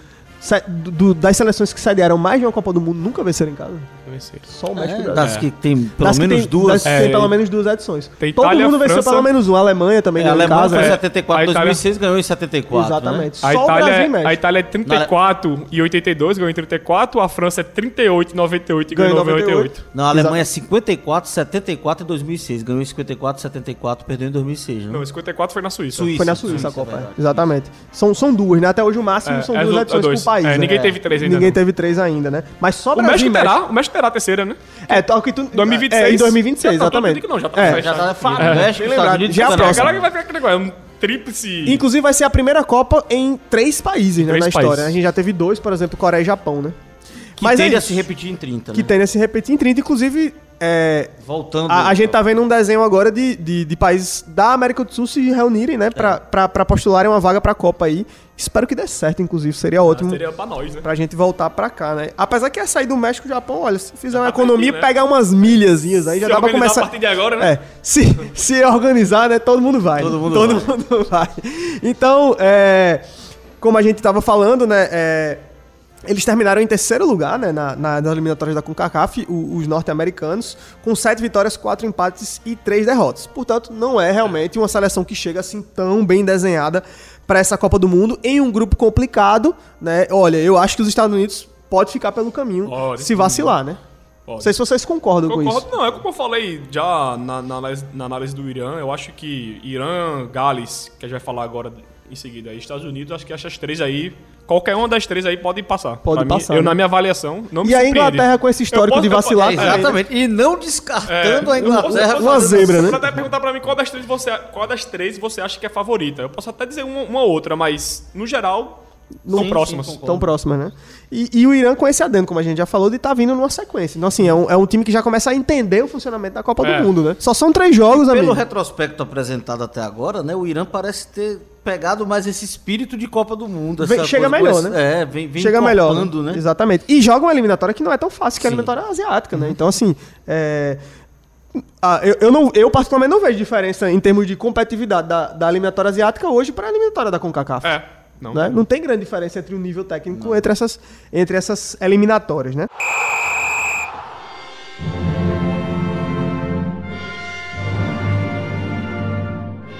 A: do- do- das seleções que sediaram mais de uma Copa do Mundo, nunca venceram em casa?
C: Ser.
A: Só o México e o
B: É,
A: Brasil.
B: das que tem pelo
A: Das
B: menos
A: tem-
B: duas.
A: das que
C: É,
A: tem pelo menos duas edições.
C: tem
A: Todo
C: Itália,
A: mundo venceu
C: França-
A: pelo menos um. A Alemanha também
B: É, a
A: ganhou em
B: Alemanha
A: casa.
B: foi
C: é.
B: 74,
C: A Itália-
B: 2006 ganhou em 74.
A: Exatamente.
C: A
A: Só o Brasil e
C: Itália,
A: México.
C: a Itália é 34 e 82, ganhou em 34. A França é 38 e 98 e ganhou em
A: Ganhou em
C: 98.
B: Não, a Alemanha é 54, 74 e 2006. Ganhou em 54, 74, perdeu em 2006. Né?
C: Não, 54 foi na Suíça.
B: Suíça.
A: Foi na Suíça
B: Suíça,
A: a Copa,
B: é
A: exatamente. São, são duas, né? Até hoje o máximo
C: É,
A: são
C: é
A: duas edições
C: é.
A: Países.
C: É,
A: né?
C: ninguém teve três ainda,
A: Ninguém
C: não.
A: teve três ainda, né? Mas só
C: O
A: Brasil
C: México
A: e México.
C: terá, o México terá a terceira, né?
A: É, toca que tu...
C: 2026.
A: É, em 2026,
C: Já tá,
A: exatamente.
C: tudo que não, já tá
A: É.
C: fechado.
B: Já tá falando,
C: É.
B: México, Estados. Unidos
A: Já
B: e
A: a próxima.
C: Que vai ficar aquele negócio, é um tríplice...
A: Inclusive vai ser a primeira Copa em três países, né,
C: Três
A: na história.
C: países.
A: A gente já teve dois, por exemplo, Coreia e Japão, né?
B: Que
A: Mas é
B: tende a
A: isso.
B: se repetir em 30,
A: Que
B: né?
A: tende a se repetir em 30, inclusive... é,
B: Voltando.
A: a, a gente tá vendo um desenho agora de, de, de países da América do Sul se reunirem, né? Pra, pra, pra postularem uma vaga pra Copa aí. Espero que dê certo, inclusive. Seria ótimo
C: Seria pra nós, né?
A: pra gente voltar pra cá, né? Apesar que é sair do México e Japão, olha, se fizer uma
C: tá
A: economia,
C: pertinho, né?
A: pegar umas milhazinhas aí, já
C: Se
A: dá pra começar.
C: a partir de agora, né?
A: É, se, se organizar, né? Todo mundo vai.
B: Todo mundo
A: todo
B: vai.
A: mundo vai. Então, é, como a gente tava falando, né? é, eles terminaram em terceiro lugar, né? Na, na- nas eliminatórias da CONCACAF, os norte-americanos, com sete vitórias, quatro empates e três derrotas. Portanto, não é realmente uma seleção que chega assim tão bem desenhada para essa Copa do Mundo em um grupo complicado, né? Olha, eu acho que os Estados Unidos pode ficar pelo caminho se vacilar, né?
C: Pode.
A: Não sei se vocês concordam com
C: Concordo,
A: isso.
C: não, é como eu falei já na, na análise, na análise do Irã, eu acho que Irã, Gales, que a gente vai falar agora em seguida, aí, Estados Unidos, acho que essas três aí, qualquer uma das três aí pode passar.
A: Pode
C: Pra mim,
A: passar,
C: eu,
A: né?
C: na minha avaliação, não me
A: E a. Inglaterra com esse histórico
C: Eu
A: de
C: posso- eu
A: vacilar
C: posso-
A: né?
B: Exatamente. E não descartando a
C: eu posso-
B: Inglaterra.
C: eu posso-
A: Uma zebra, né?
C: Você até perguntar pra mim qual das três você, qual das três você acha que é favorita. Eu posso até dizer uma, uma outra, mas no geral são
B: Sim,
C: próximas.
B: sim, concordo.
A: Tão próximas, né? E, e o Irã com esse adendo, como a gente já falou, de tá vindo numa sequência. Então, assim, é um, é um time que já começa a entender o funcionamento da Copa
C: É.
A: do Mundo, né? Só são três jogos,
B: Pelo
A: amigo.
B: retrospecto apresentado até agora, né, o Irã parece ter pegado mais esse espírito de Copa do Mundo.
A: Vem-
B: essa
A: chega
B: coisa-
A: melhor, né?
B: É, vem, vem
A: Chega melhor.
B: encorpando, né?
A: Exatamente. E joga uma eliminatória que não é tão fácil que a
B: Sim.
A: eliminatória asiática, né? Então, assim, é... ah, eu, eu, não, eu particularmente não vejo diferença em termos de competitividade da, da eliminatória asiática hoje para a eliminatória da CONCACAF.
C: É, não.
A: né? Não tem grande diferença entre o nível técnico entre essas, entre essas eliminatórias, né?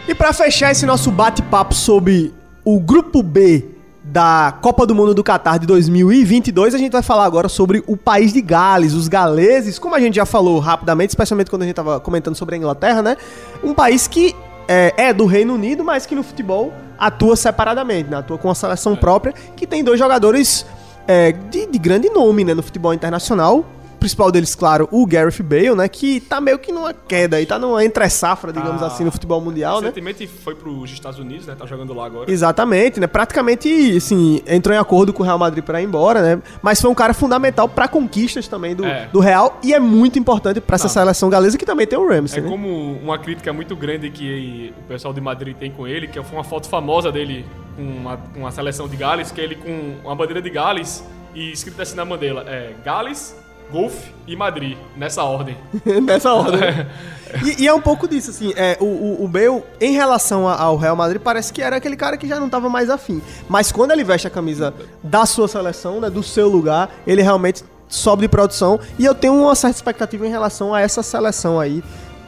A: E pra fechar esse nosso bate-papo sobre o grupo B da Copa do Mundo do Catar de 2022, a gente vai falar agora sobre o país de Gales, os galeses, como a gente já falou rapidamente, especialmente quando a gente tava comentando sobre a Inglaterra, né? Um país que é, é do Reino Unido, mas que no futebol atua separadamente, né? Atua com uma seleção própria, que tem dois jogadores é, de, de grande nome, né, no futebol internacional. Principal deles, claro, o Gareth Bale, né? Que tá meio que numa queda aí, tá numa entre-safra, digamos
C: Tá.
A: assim, no futebol mundial, né?
C: Recentemente foi pros Estados Unidos, né? Tá jogando lá agora.
A: Exatamente, né? Praticamente, assim, entrou em acordo com o Real Madrid pra ir embora, né? Mas foi um cara fundamental pra conquistas também do,
C: É.
A: do Real e é muito importante pra essa
C: Não.
A: seleção galesa que também tem o Ramsey,
C: É
A: né?
C: como uma crítica muito grande que o pessoal de Madrid tem com ele, que foi uma foto famosa dele com uma, uma seleção de Gales, que é ele com uma bandeira de Gales e escrito assim na bandeira, é Gales, Golf e Madrid, nessa ordem.
A: Nessa ordem. né? e, e é um pouco disso, assim, é, o, o, o Bale, em relação ao Real Madrid, parece que era aquele cara que já não tava mais afim. Mas quando ele veste a camisa da sua seleção, né, do seu lugar, ele realmente sobe de produção. E eu tenho uma certa expectativa em relação a essa seleção aí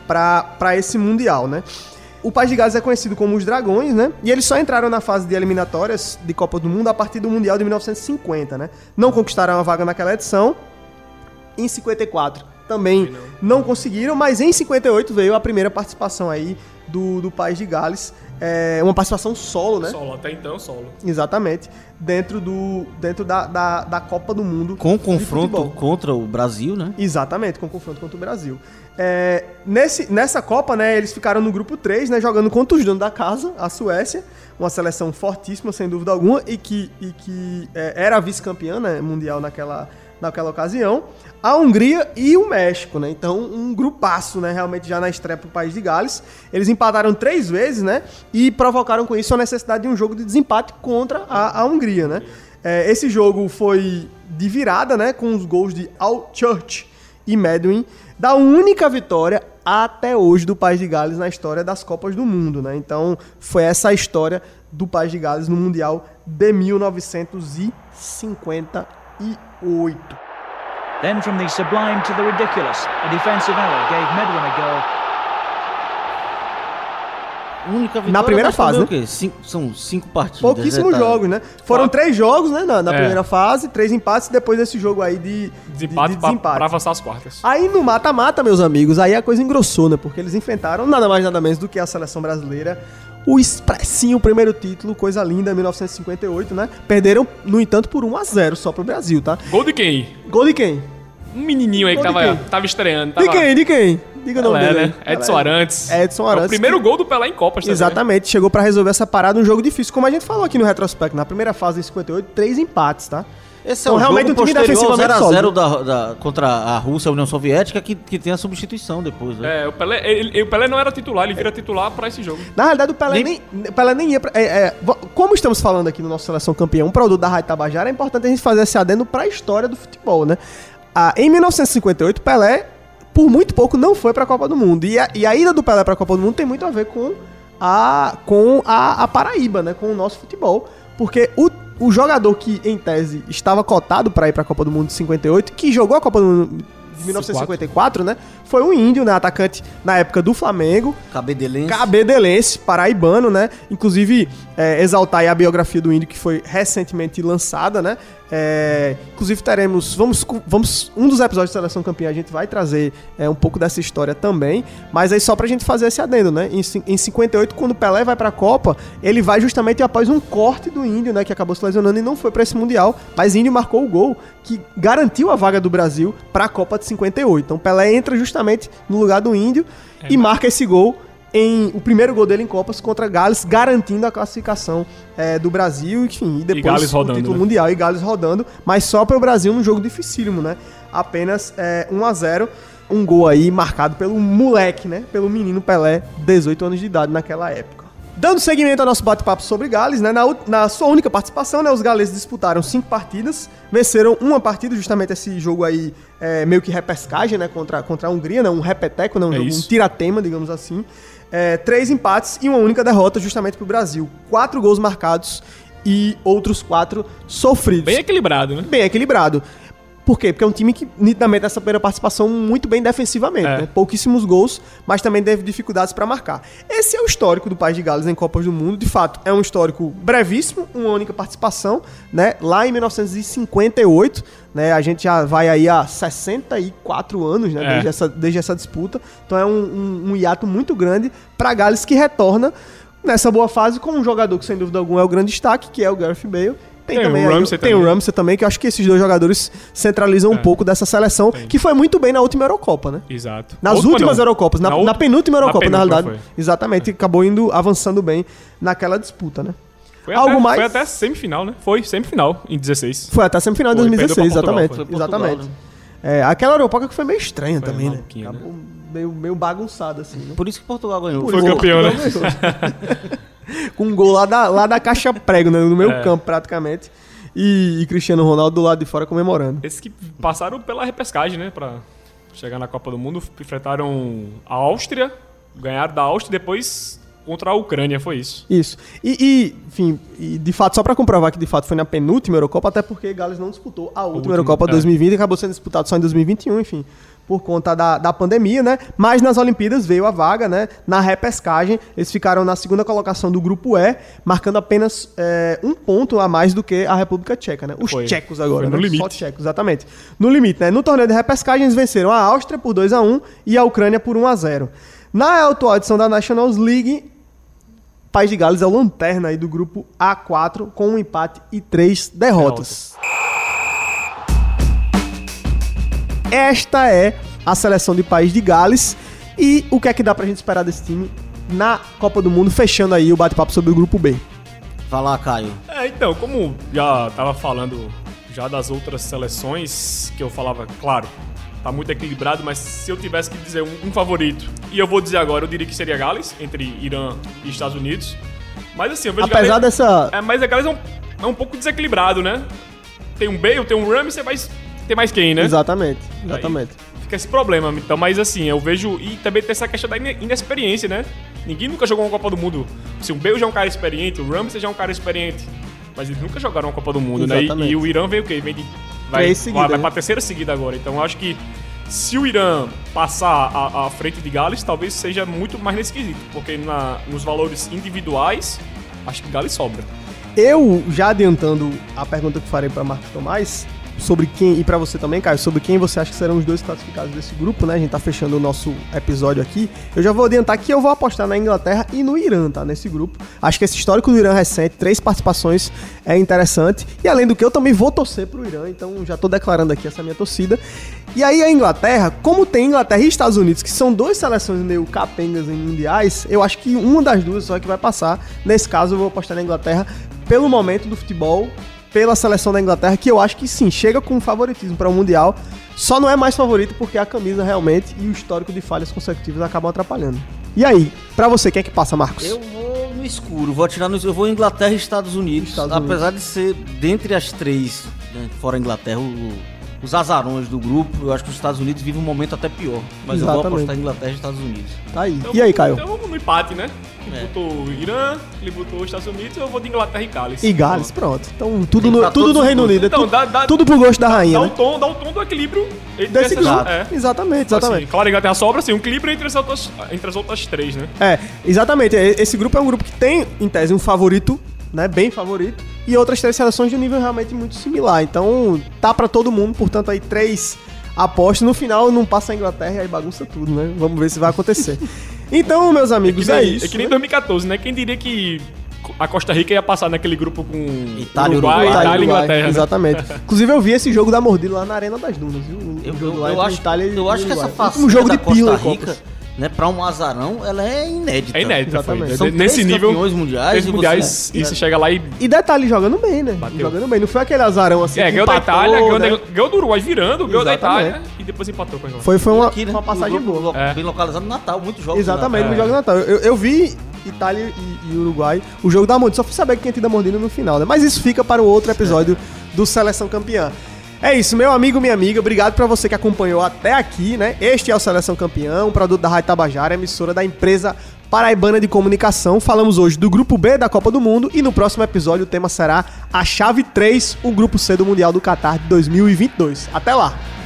A: pra esse Mundial, né? O País de Gales é conhecido como os Dragões, né? E eles só entraram na fase de eliminatórias de Copa do Mundo a partir do Mundial de 1950, né? Não conquistaram a vaga naquela edição, em 54 também não conseguiram, mas em 58 veio a primeira participação aí do, do País de Gales. É, uma participação solo, né?
C: Solo, até então solo.
A: Exatamente. Dentro, do, dentro da, da, da Copa do Mundo.
B: Com confronto
A: futebol.
B: contra o Brasil, né?
A: Exatamente, com confronto contra o Brasil. É, nesse, nessa Copa, né, eles ficaram no grupo 3, né, jogando contra os donos da casa, a Suécia, uma seleção fortíssima, sem dúvida alguma, e que, e que é, era vice-campeã né, mundial naquela, naquela ocasião, a Hungria e o México, né? Então, um grupaço, né, realmente já na estreia pro país de Gales. Eles empataram três vezes, né, e provocaram com isso a necessidade de um jogo de desempate contra a, a Hungria, né? É, esse jogo foi de virada, né, com os gols de Al Church e Medwin, da única vitória até hoje do País de Gales na história das Copas do Mundo, né? Então, foi essa a história do País de Gales no Mundial de 1958.
H: Then from the sublime to the ridiculous, a defensive error gave Medwin a goal.
B: Única vitória
A: Na primeira fase,
B: o quê? Cinco- são cinco partidas.
A: Pouquíssimos
B: né, tá?
A: jogos, né? Foram
C: Quatro.
A: três jogos, né, na, na
C: É.
A: primeira fase, três empates, e depois desse jogo aí de,
C: Desempate,
A: de, de
C: pra-
A: desempate.
C: Pra, avançar as quartas.
A: Aí no mata-mata, meus amigos, aí a coisa engrossou, né? Porque eles enfrentaram nada mais nada menos do que a seleção brasileira, o expressinho primeiro título, coisa linda, 1958, né? Perderam, no entanto, por 1 a 0 só pro Brasil, tá?
C: Gol de quem?
A: Gol de quem?
C: Um menininho aí que
A: Gol de
C: tava, tava estreando.
A: De
C: Tava...
A: quem? De quem? Diga o nome dele.
C: né? Edson Arantes.
A: Edson
C: É
A: Arantes.
C: o primeiro
A: que-
C: gol do Pelé em Copas também?
A: Exatamente, chegou pra resolver essa parada, um jogo difícil, como a gente falou aqui no retrospecto, na primeira fase em 58, três empates, tá?
B: Esse é
A: Então,
B: o
A: realmente,
B: jogo
A: um time
B: posterior ao
A: defensivamente
B: 0x0 da, da- contra a Rússia, a União Soviética, que, que tem a substituição depois, né?
C: É, o Pelé, ele- o Pelé não era titular, ele vira titular pra esse jogo.
A: Na realidade, o Pelé nem, o Pelé nem ia pra, é, é, Como estamos falando aqui no nosso Seleção Campeão, um produto da Rádio Tabajara, é importante a gente fazer esse adendo pra história do futebol, né? Ah, em 1958, Pelé, por muito pouco, não foi pra Copa do Mundo. E a, e a ida do Pelé pra Copa do Mundo tem muito a ver com a, com a, a Paraíba, né? Com o nosso futebol. Porque o, o jogador que, em tese, estava cotado pra ir pra Copa do Mundo de 58, que jogou a Copa do Mundo de 1954, né? Foi um índio, né? Atacante na época do Flamengo.
B: Cabedelense.
A: Cabedelense, paraibano, né? Inclusive, é, exaltar aí a biografia do índio que foi recentemente lançada, né? É, inclusive teremos, vamos, vamos, um dos episódios de Seleção Campeã a gente vai trazer é, um pouco dessa história também, mas aí só pra gente fazer esse adendo, né? Em, em 58, quando o Pelé vai pra Copa, ele vai justamente após um corte do índio, né? Que acabou se lesionando e não foi pra esse Mundial, mas índio marcou o gol que garantiu a vaga do Brasil pra Copa de 58. Então Pelé entra justamente no lugar do índio e marca esse gol em o primeiro gol dele em Copas contra Gales, garantindo a classificação é, do Brasil, enfim, e depois
C: Gales
A: o
C: rodando,
A: título
C: né?
A: mundial e Gales rodando, mas só para o Brasil num jogo dificílimo, né? Apenas é, 1 a 0 um gol aí marcado pelo moleque, né? Pelo menino Pelé, 18 anos de idade naquela época. Dando seguimento ao nosso bate-papo sobre Gales, né? Na, na sua única participação, né? Os galeses disputaram cinco partidas, venceram uma partida, justamente esse jogo aí, é, meio que repescagem, né? Contra, contra a Hungria, né? Um repeteco, né? Um,
C: É
A: jogo, um tiratema, digamos assim. É, três empates e uma única derrota justamente pro Brasil. Quatro gols marcados e outros quatro sofridos
C: Bem equilibrado, né?
A: bem equilibrado. Por quê? Porque é um time que, nitidamente, nessa primeira participação, muito bem defensivamente.
C: É.
A: né? Pouquíssimos gols, mas também teve dificuldades para marcar. Esse é o histórico do País de Gales em Copas do Mundo. De fato, é um histórico brevíssimo, uma única participação, né? Lá em 1958, né? A gente já vai aí há 64 anos, né?
C: É.
A: Desde, essa, desde essa disputa. Então é um, um, um hiato muito grande para Gales que retorna nessa boa fase com um jogador que, sem dúvida alguma, é o grande destaque, que é o Gareth Bale. Tem,
C: Tem o
A: também aí
C: Ramsey
A: tem o
C: também.
A: Ramsey também, que eu acho que esses dois jogadores centralizam um pouco dessa seleção, que foi muito bem na última Eurocopa, né?
C: Exato.
A: Nas
C: Última
A: últimas
C: não.
A: Eurocopas, na, na,
C: ult-
A: penúltima Eurocopa, na,
C: penúltima
A: realidade.
C: foi.
A: Exatamente, acabou indo avançando bem naquela disputa, né?
C: Foi
A: Algo
C: até,
A: mais?
C: Foi até semifinal, né? Foi semifinal, em 16.
A: Foi até a semifinal
C: perdeu
A: 2016,
C: pra Portugal,
A: exatamente. exatamente.
B: né?
A: É, aquela Eurocopa que foi meio estranha
C: Foi
A: também, né?
C: maluquinha,
A: Acabou meio, meio bagunçada, assim, né?
B: Por isso que Portugal ganhou.
C: Foi campeão, né?
A: Com um gol lá da, lá da caixa prego, né? No meio
C: É.
A: campo, praticamente. E, e Cristiano Ronaldo do lado de fora comemorando.
C: Esses que passaram pela repescagem, né? Pra chegar na Copa do Mundo, enfrentaram a Áustria, ganharam da Áustria e depois contra a Ucrânia, foi isso.
A: Isso. E, e, enfim, e de fato, só pra comprovar que de fato foi na penúltima Eurocopa, até porque Gales não disputou a última
C: última,
A: Eurocopa
C: é.
A: 2020 e acabou sendo disputado só em 2021, enfim, por conta da, da pandemia, né? Mas nas Olimpíadas veio a vaga, né? Na repescagem, eles ficaram na segunda colocação do grupo E, marcando apenas é, um ponto a mais do que a República Tcheca, né? Os
C: Foi.
A: tchecos agora,
C: Foi no
A: né?
C: limite.
A: Só tchecos, exatamente. No limite, né? No torneio de repescagem, eles venceram a Áustria por 2 a 1 e a Ucrânia por 1 a 0 Na atual edição da Nationals League, País de Gales é o lanterna aí do grupo A4 com um empate e três derrotas. Esta é a seleção de País de Gales e o que é que dá pra gente esperar desse time na Copa do Mundo, fechando aí o bate-papo sobre o grupo B.
B: Vai lá, Caio.
C: É, então, como já tava falando já das outras seleções, que eu falava, claro, tá muito equilibrado, mas se eu tivesse que dizer um, um favorito, e eu vou dizer agora, eu diria que seria Gales, entre Irã e Estados Unidos. Mas assim, eu vejo
A: Apesar
C: Gales,
A: dessa.
C: é, mas a Gales é um, é um pouco desequilibrado, né? Tem um Bale, tem um Ramsey, você vai ter mais quem, né?
A: Exatamente, exatamente.
C: Fica esse problema, então, mas assim, eu vejo. E também tem essa questão da ine- inexperiência, né? Ninguém nunca jogou uma Copa do Mundo. Se o Bale já é um cara experiente, o Ramsey já é um cara experiente. Mas eles nunca jogaram uma Copa do Mundo, né?
A: Exatamente.
C: E, e o Irã vem o quê? Vem de. Vai,
A: Três seguidas,
C: vai, vai
A: né?
C: pra terceira seguida agora. Então eu acho que se o Irã passar à, à frente de Gales, talvez seja muito mais nesse quesito. Porque na, nos valores individuais, acho que Gales sobra.
A: Eu, já adiantando a pergunta que farei para Marcos Tomás, sobre quem, e pra você também, Caio, sobre quem você acha que serão os dois classificados desse grupo, né? A gente tá fechando o nosso episódio aqui. Eu já vou adiantar que eu vou apostar na Inglaterra e no Irã, tá? Nesse grupo. Acho que esse histórico do Irã recente, três participações, é interessante. E além do que, eu também vou torcer pro Irã, então já tô declarando aqui essa minha torcida. E aí a Inglaterra, como tem Inglaterra e Estados Unidos, que são duas seleções meio capengas em mundiais, eu acho que uma das duas só é que vai passar. Nesse caso, eu vou apostar na Inglaterra pelo momento do futebol, pela seleção da Inglaterra, que eu acho que sim, chega com favoritismo para o Mundial. Só não é mais favorito porque a camisa realmente e o histórico de falhas consecutivas acabam atrapalhando. E aí, pra você, quem é que passa, Marcos?
B: Eu vou no escuro, vou atirar no escuro. Eu vou Inglaterra e Estados Unidos.
A: Estados
B: apesar de ser, dentre as três, né, fora a Inglaterra, o- os azarões do grupo, eu acho que os Estados Unidos vivem um momento até pior. Mas eu vou
A: Exatamente.
B: apostar em Inglaterra e Estados Unidos.
A: Tá aí.
C: Então
A: E aí, Caio?
C: Então vamos no empate, né? Ele
B: É.
C: botou o Irã, ele botou os Estados Unidos, eu vou de Inglaterra e Gales.
A: E Gales, pronto. Então, tudo no, tudo no Reino. Unido. é
C: Então,
A: tudo,
C: dá- dá-
A: tudo pro gosto da
C: Dá
A: rainha,
C: um
A: né?
C: tom, dá um tom do equilíbrio entre
A: Desse
C: essas-
A: grupo.
C: É.
A: Exatamente, exatamente.
C: Assim, claro, a Inglaterra sobra assim, um equilíbrio entre as outras, entre as outras três, né?
A: É, exatamente. E- Esse grupo é um grupo que tem, em tese, um favorito, né? Bem favorito. E outras três seleções de um nível realmente muito similar. Então, tá pra todo mundo. Portanto, aí três apostas. No final, não passa a Inglaterra e aí bagunça tudo, né? Vamos ver se vai acontecer. Então, meus amigos,
C: nem-
A: é isso.
C: É que nem 2014, né? Quem diria que a Costa Rica ia passar naquele grupo com
B: Itália,
C: Uruguai,
B: Uruguai,
C: Itália e Inglaterra, né?
A: Exatamente. Inclusive, eu vi esse jogo da mordida lá na Arena das Dunas, viu? O
B: Eu,
A: jogo
B: eu-
A: lá
B: eu acho,
A: Itália e
B: eu acho que essa façanha
A: Um jogo
B: da
A: de pila
B: Costa
A: em
B: Rica,
A: Copas.
B: Né, pra um azarão, ela é inédita.
C: É inédita, foi.
A: Exatamente.
B: São
C: Nesse nível,
B: campeões mundiais
C: três
B: e
C: mundiais,
B: você-
C: e você chega lá e...
A: E detalhe, jogando bem, né?
C: Bateu.
A: Jogando bem. Não foi aquele azarão assim.
C: É,
A: que
C: ganhou da Itália, ganhou,
A: né?
C: ganhou do Uruguai virando, ganhou da. Itália e depois empatou com a.
A: Foi, foi
B: E
A: uma,
B: aqui, né,
A: uma passagem boa.
B: lo-
C: É.
B: Bem localizado no Natal, muitos jogos.
A: Exatamente,
B: no
A: no Natal. Eu, eu vi Itália e, e Uruguai, o jogo da mordida. Só fui saber que tinha tido a mordida no final, né? Mas isso fica para o outro episódio do Seleção Campeã. É isso, meu amigo, minha amiga. Obrigado pra você que acompanhou até aqui, né? Este é o Seleção Campeã, um produto da Rádio Tabajara, emissora da empresa Paraibana de Comunicação. Falamos hoje do Grupo B da Copa do Mundo e no próximo episódio o tema será a Chave 3, o Grupo C do Mundial do Qatar de 2022. Até lá!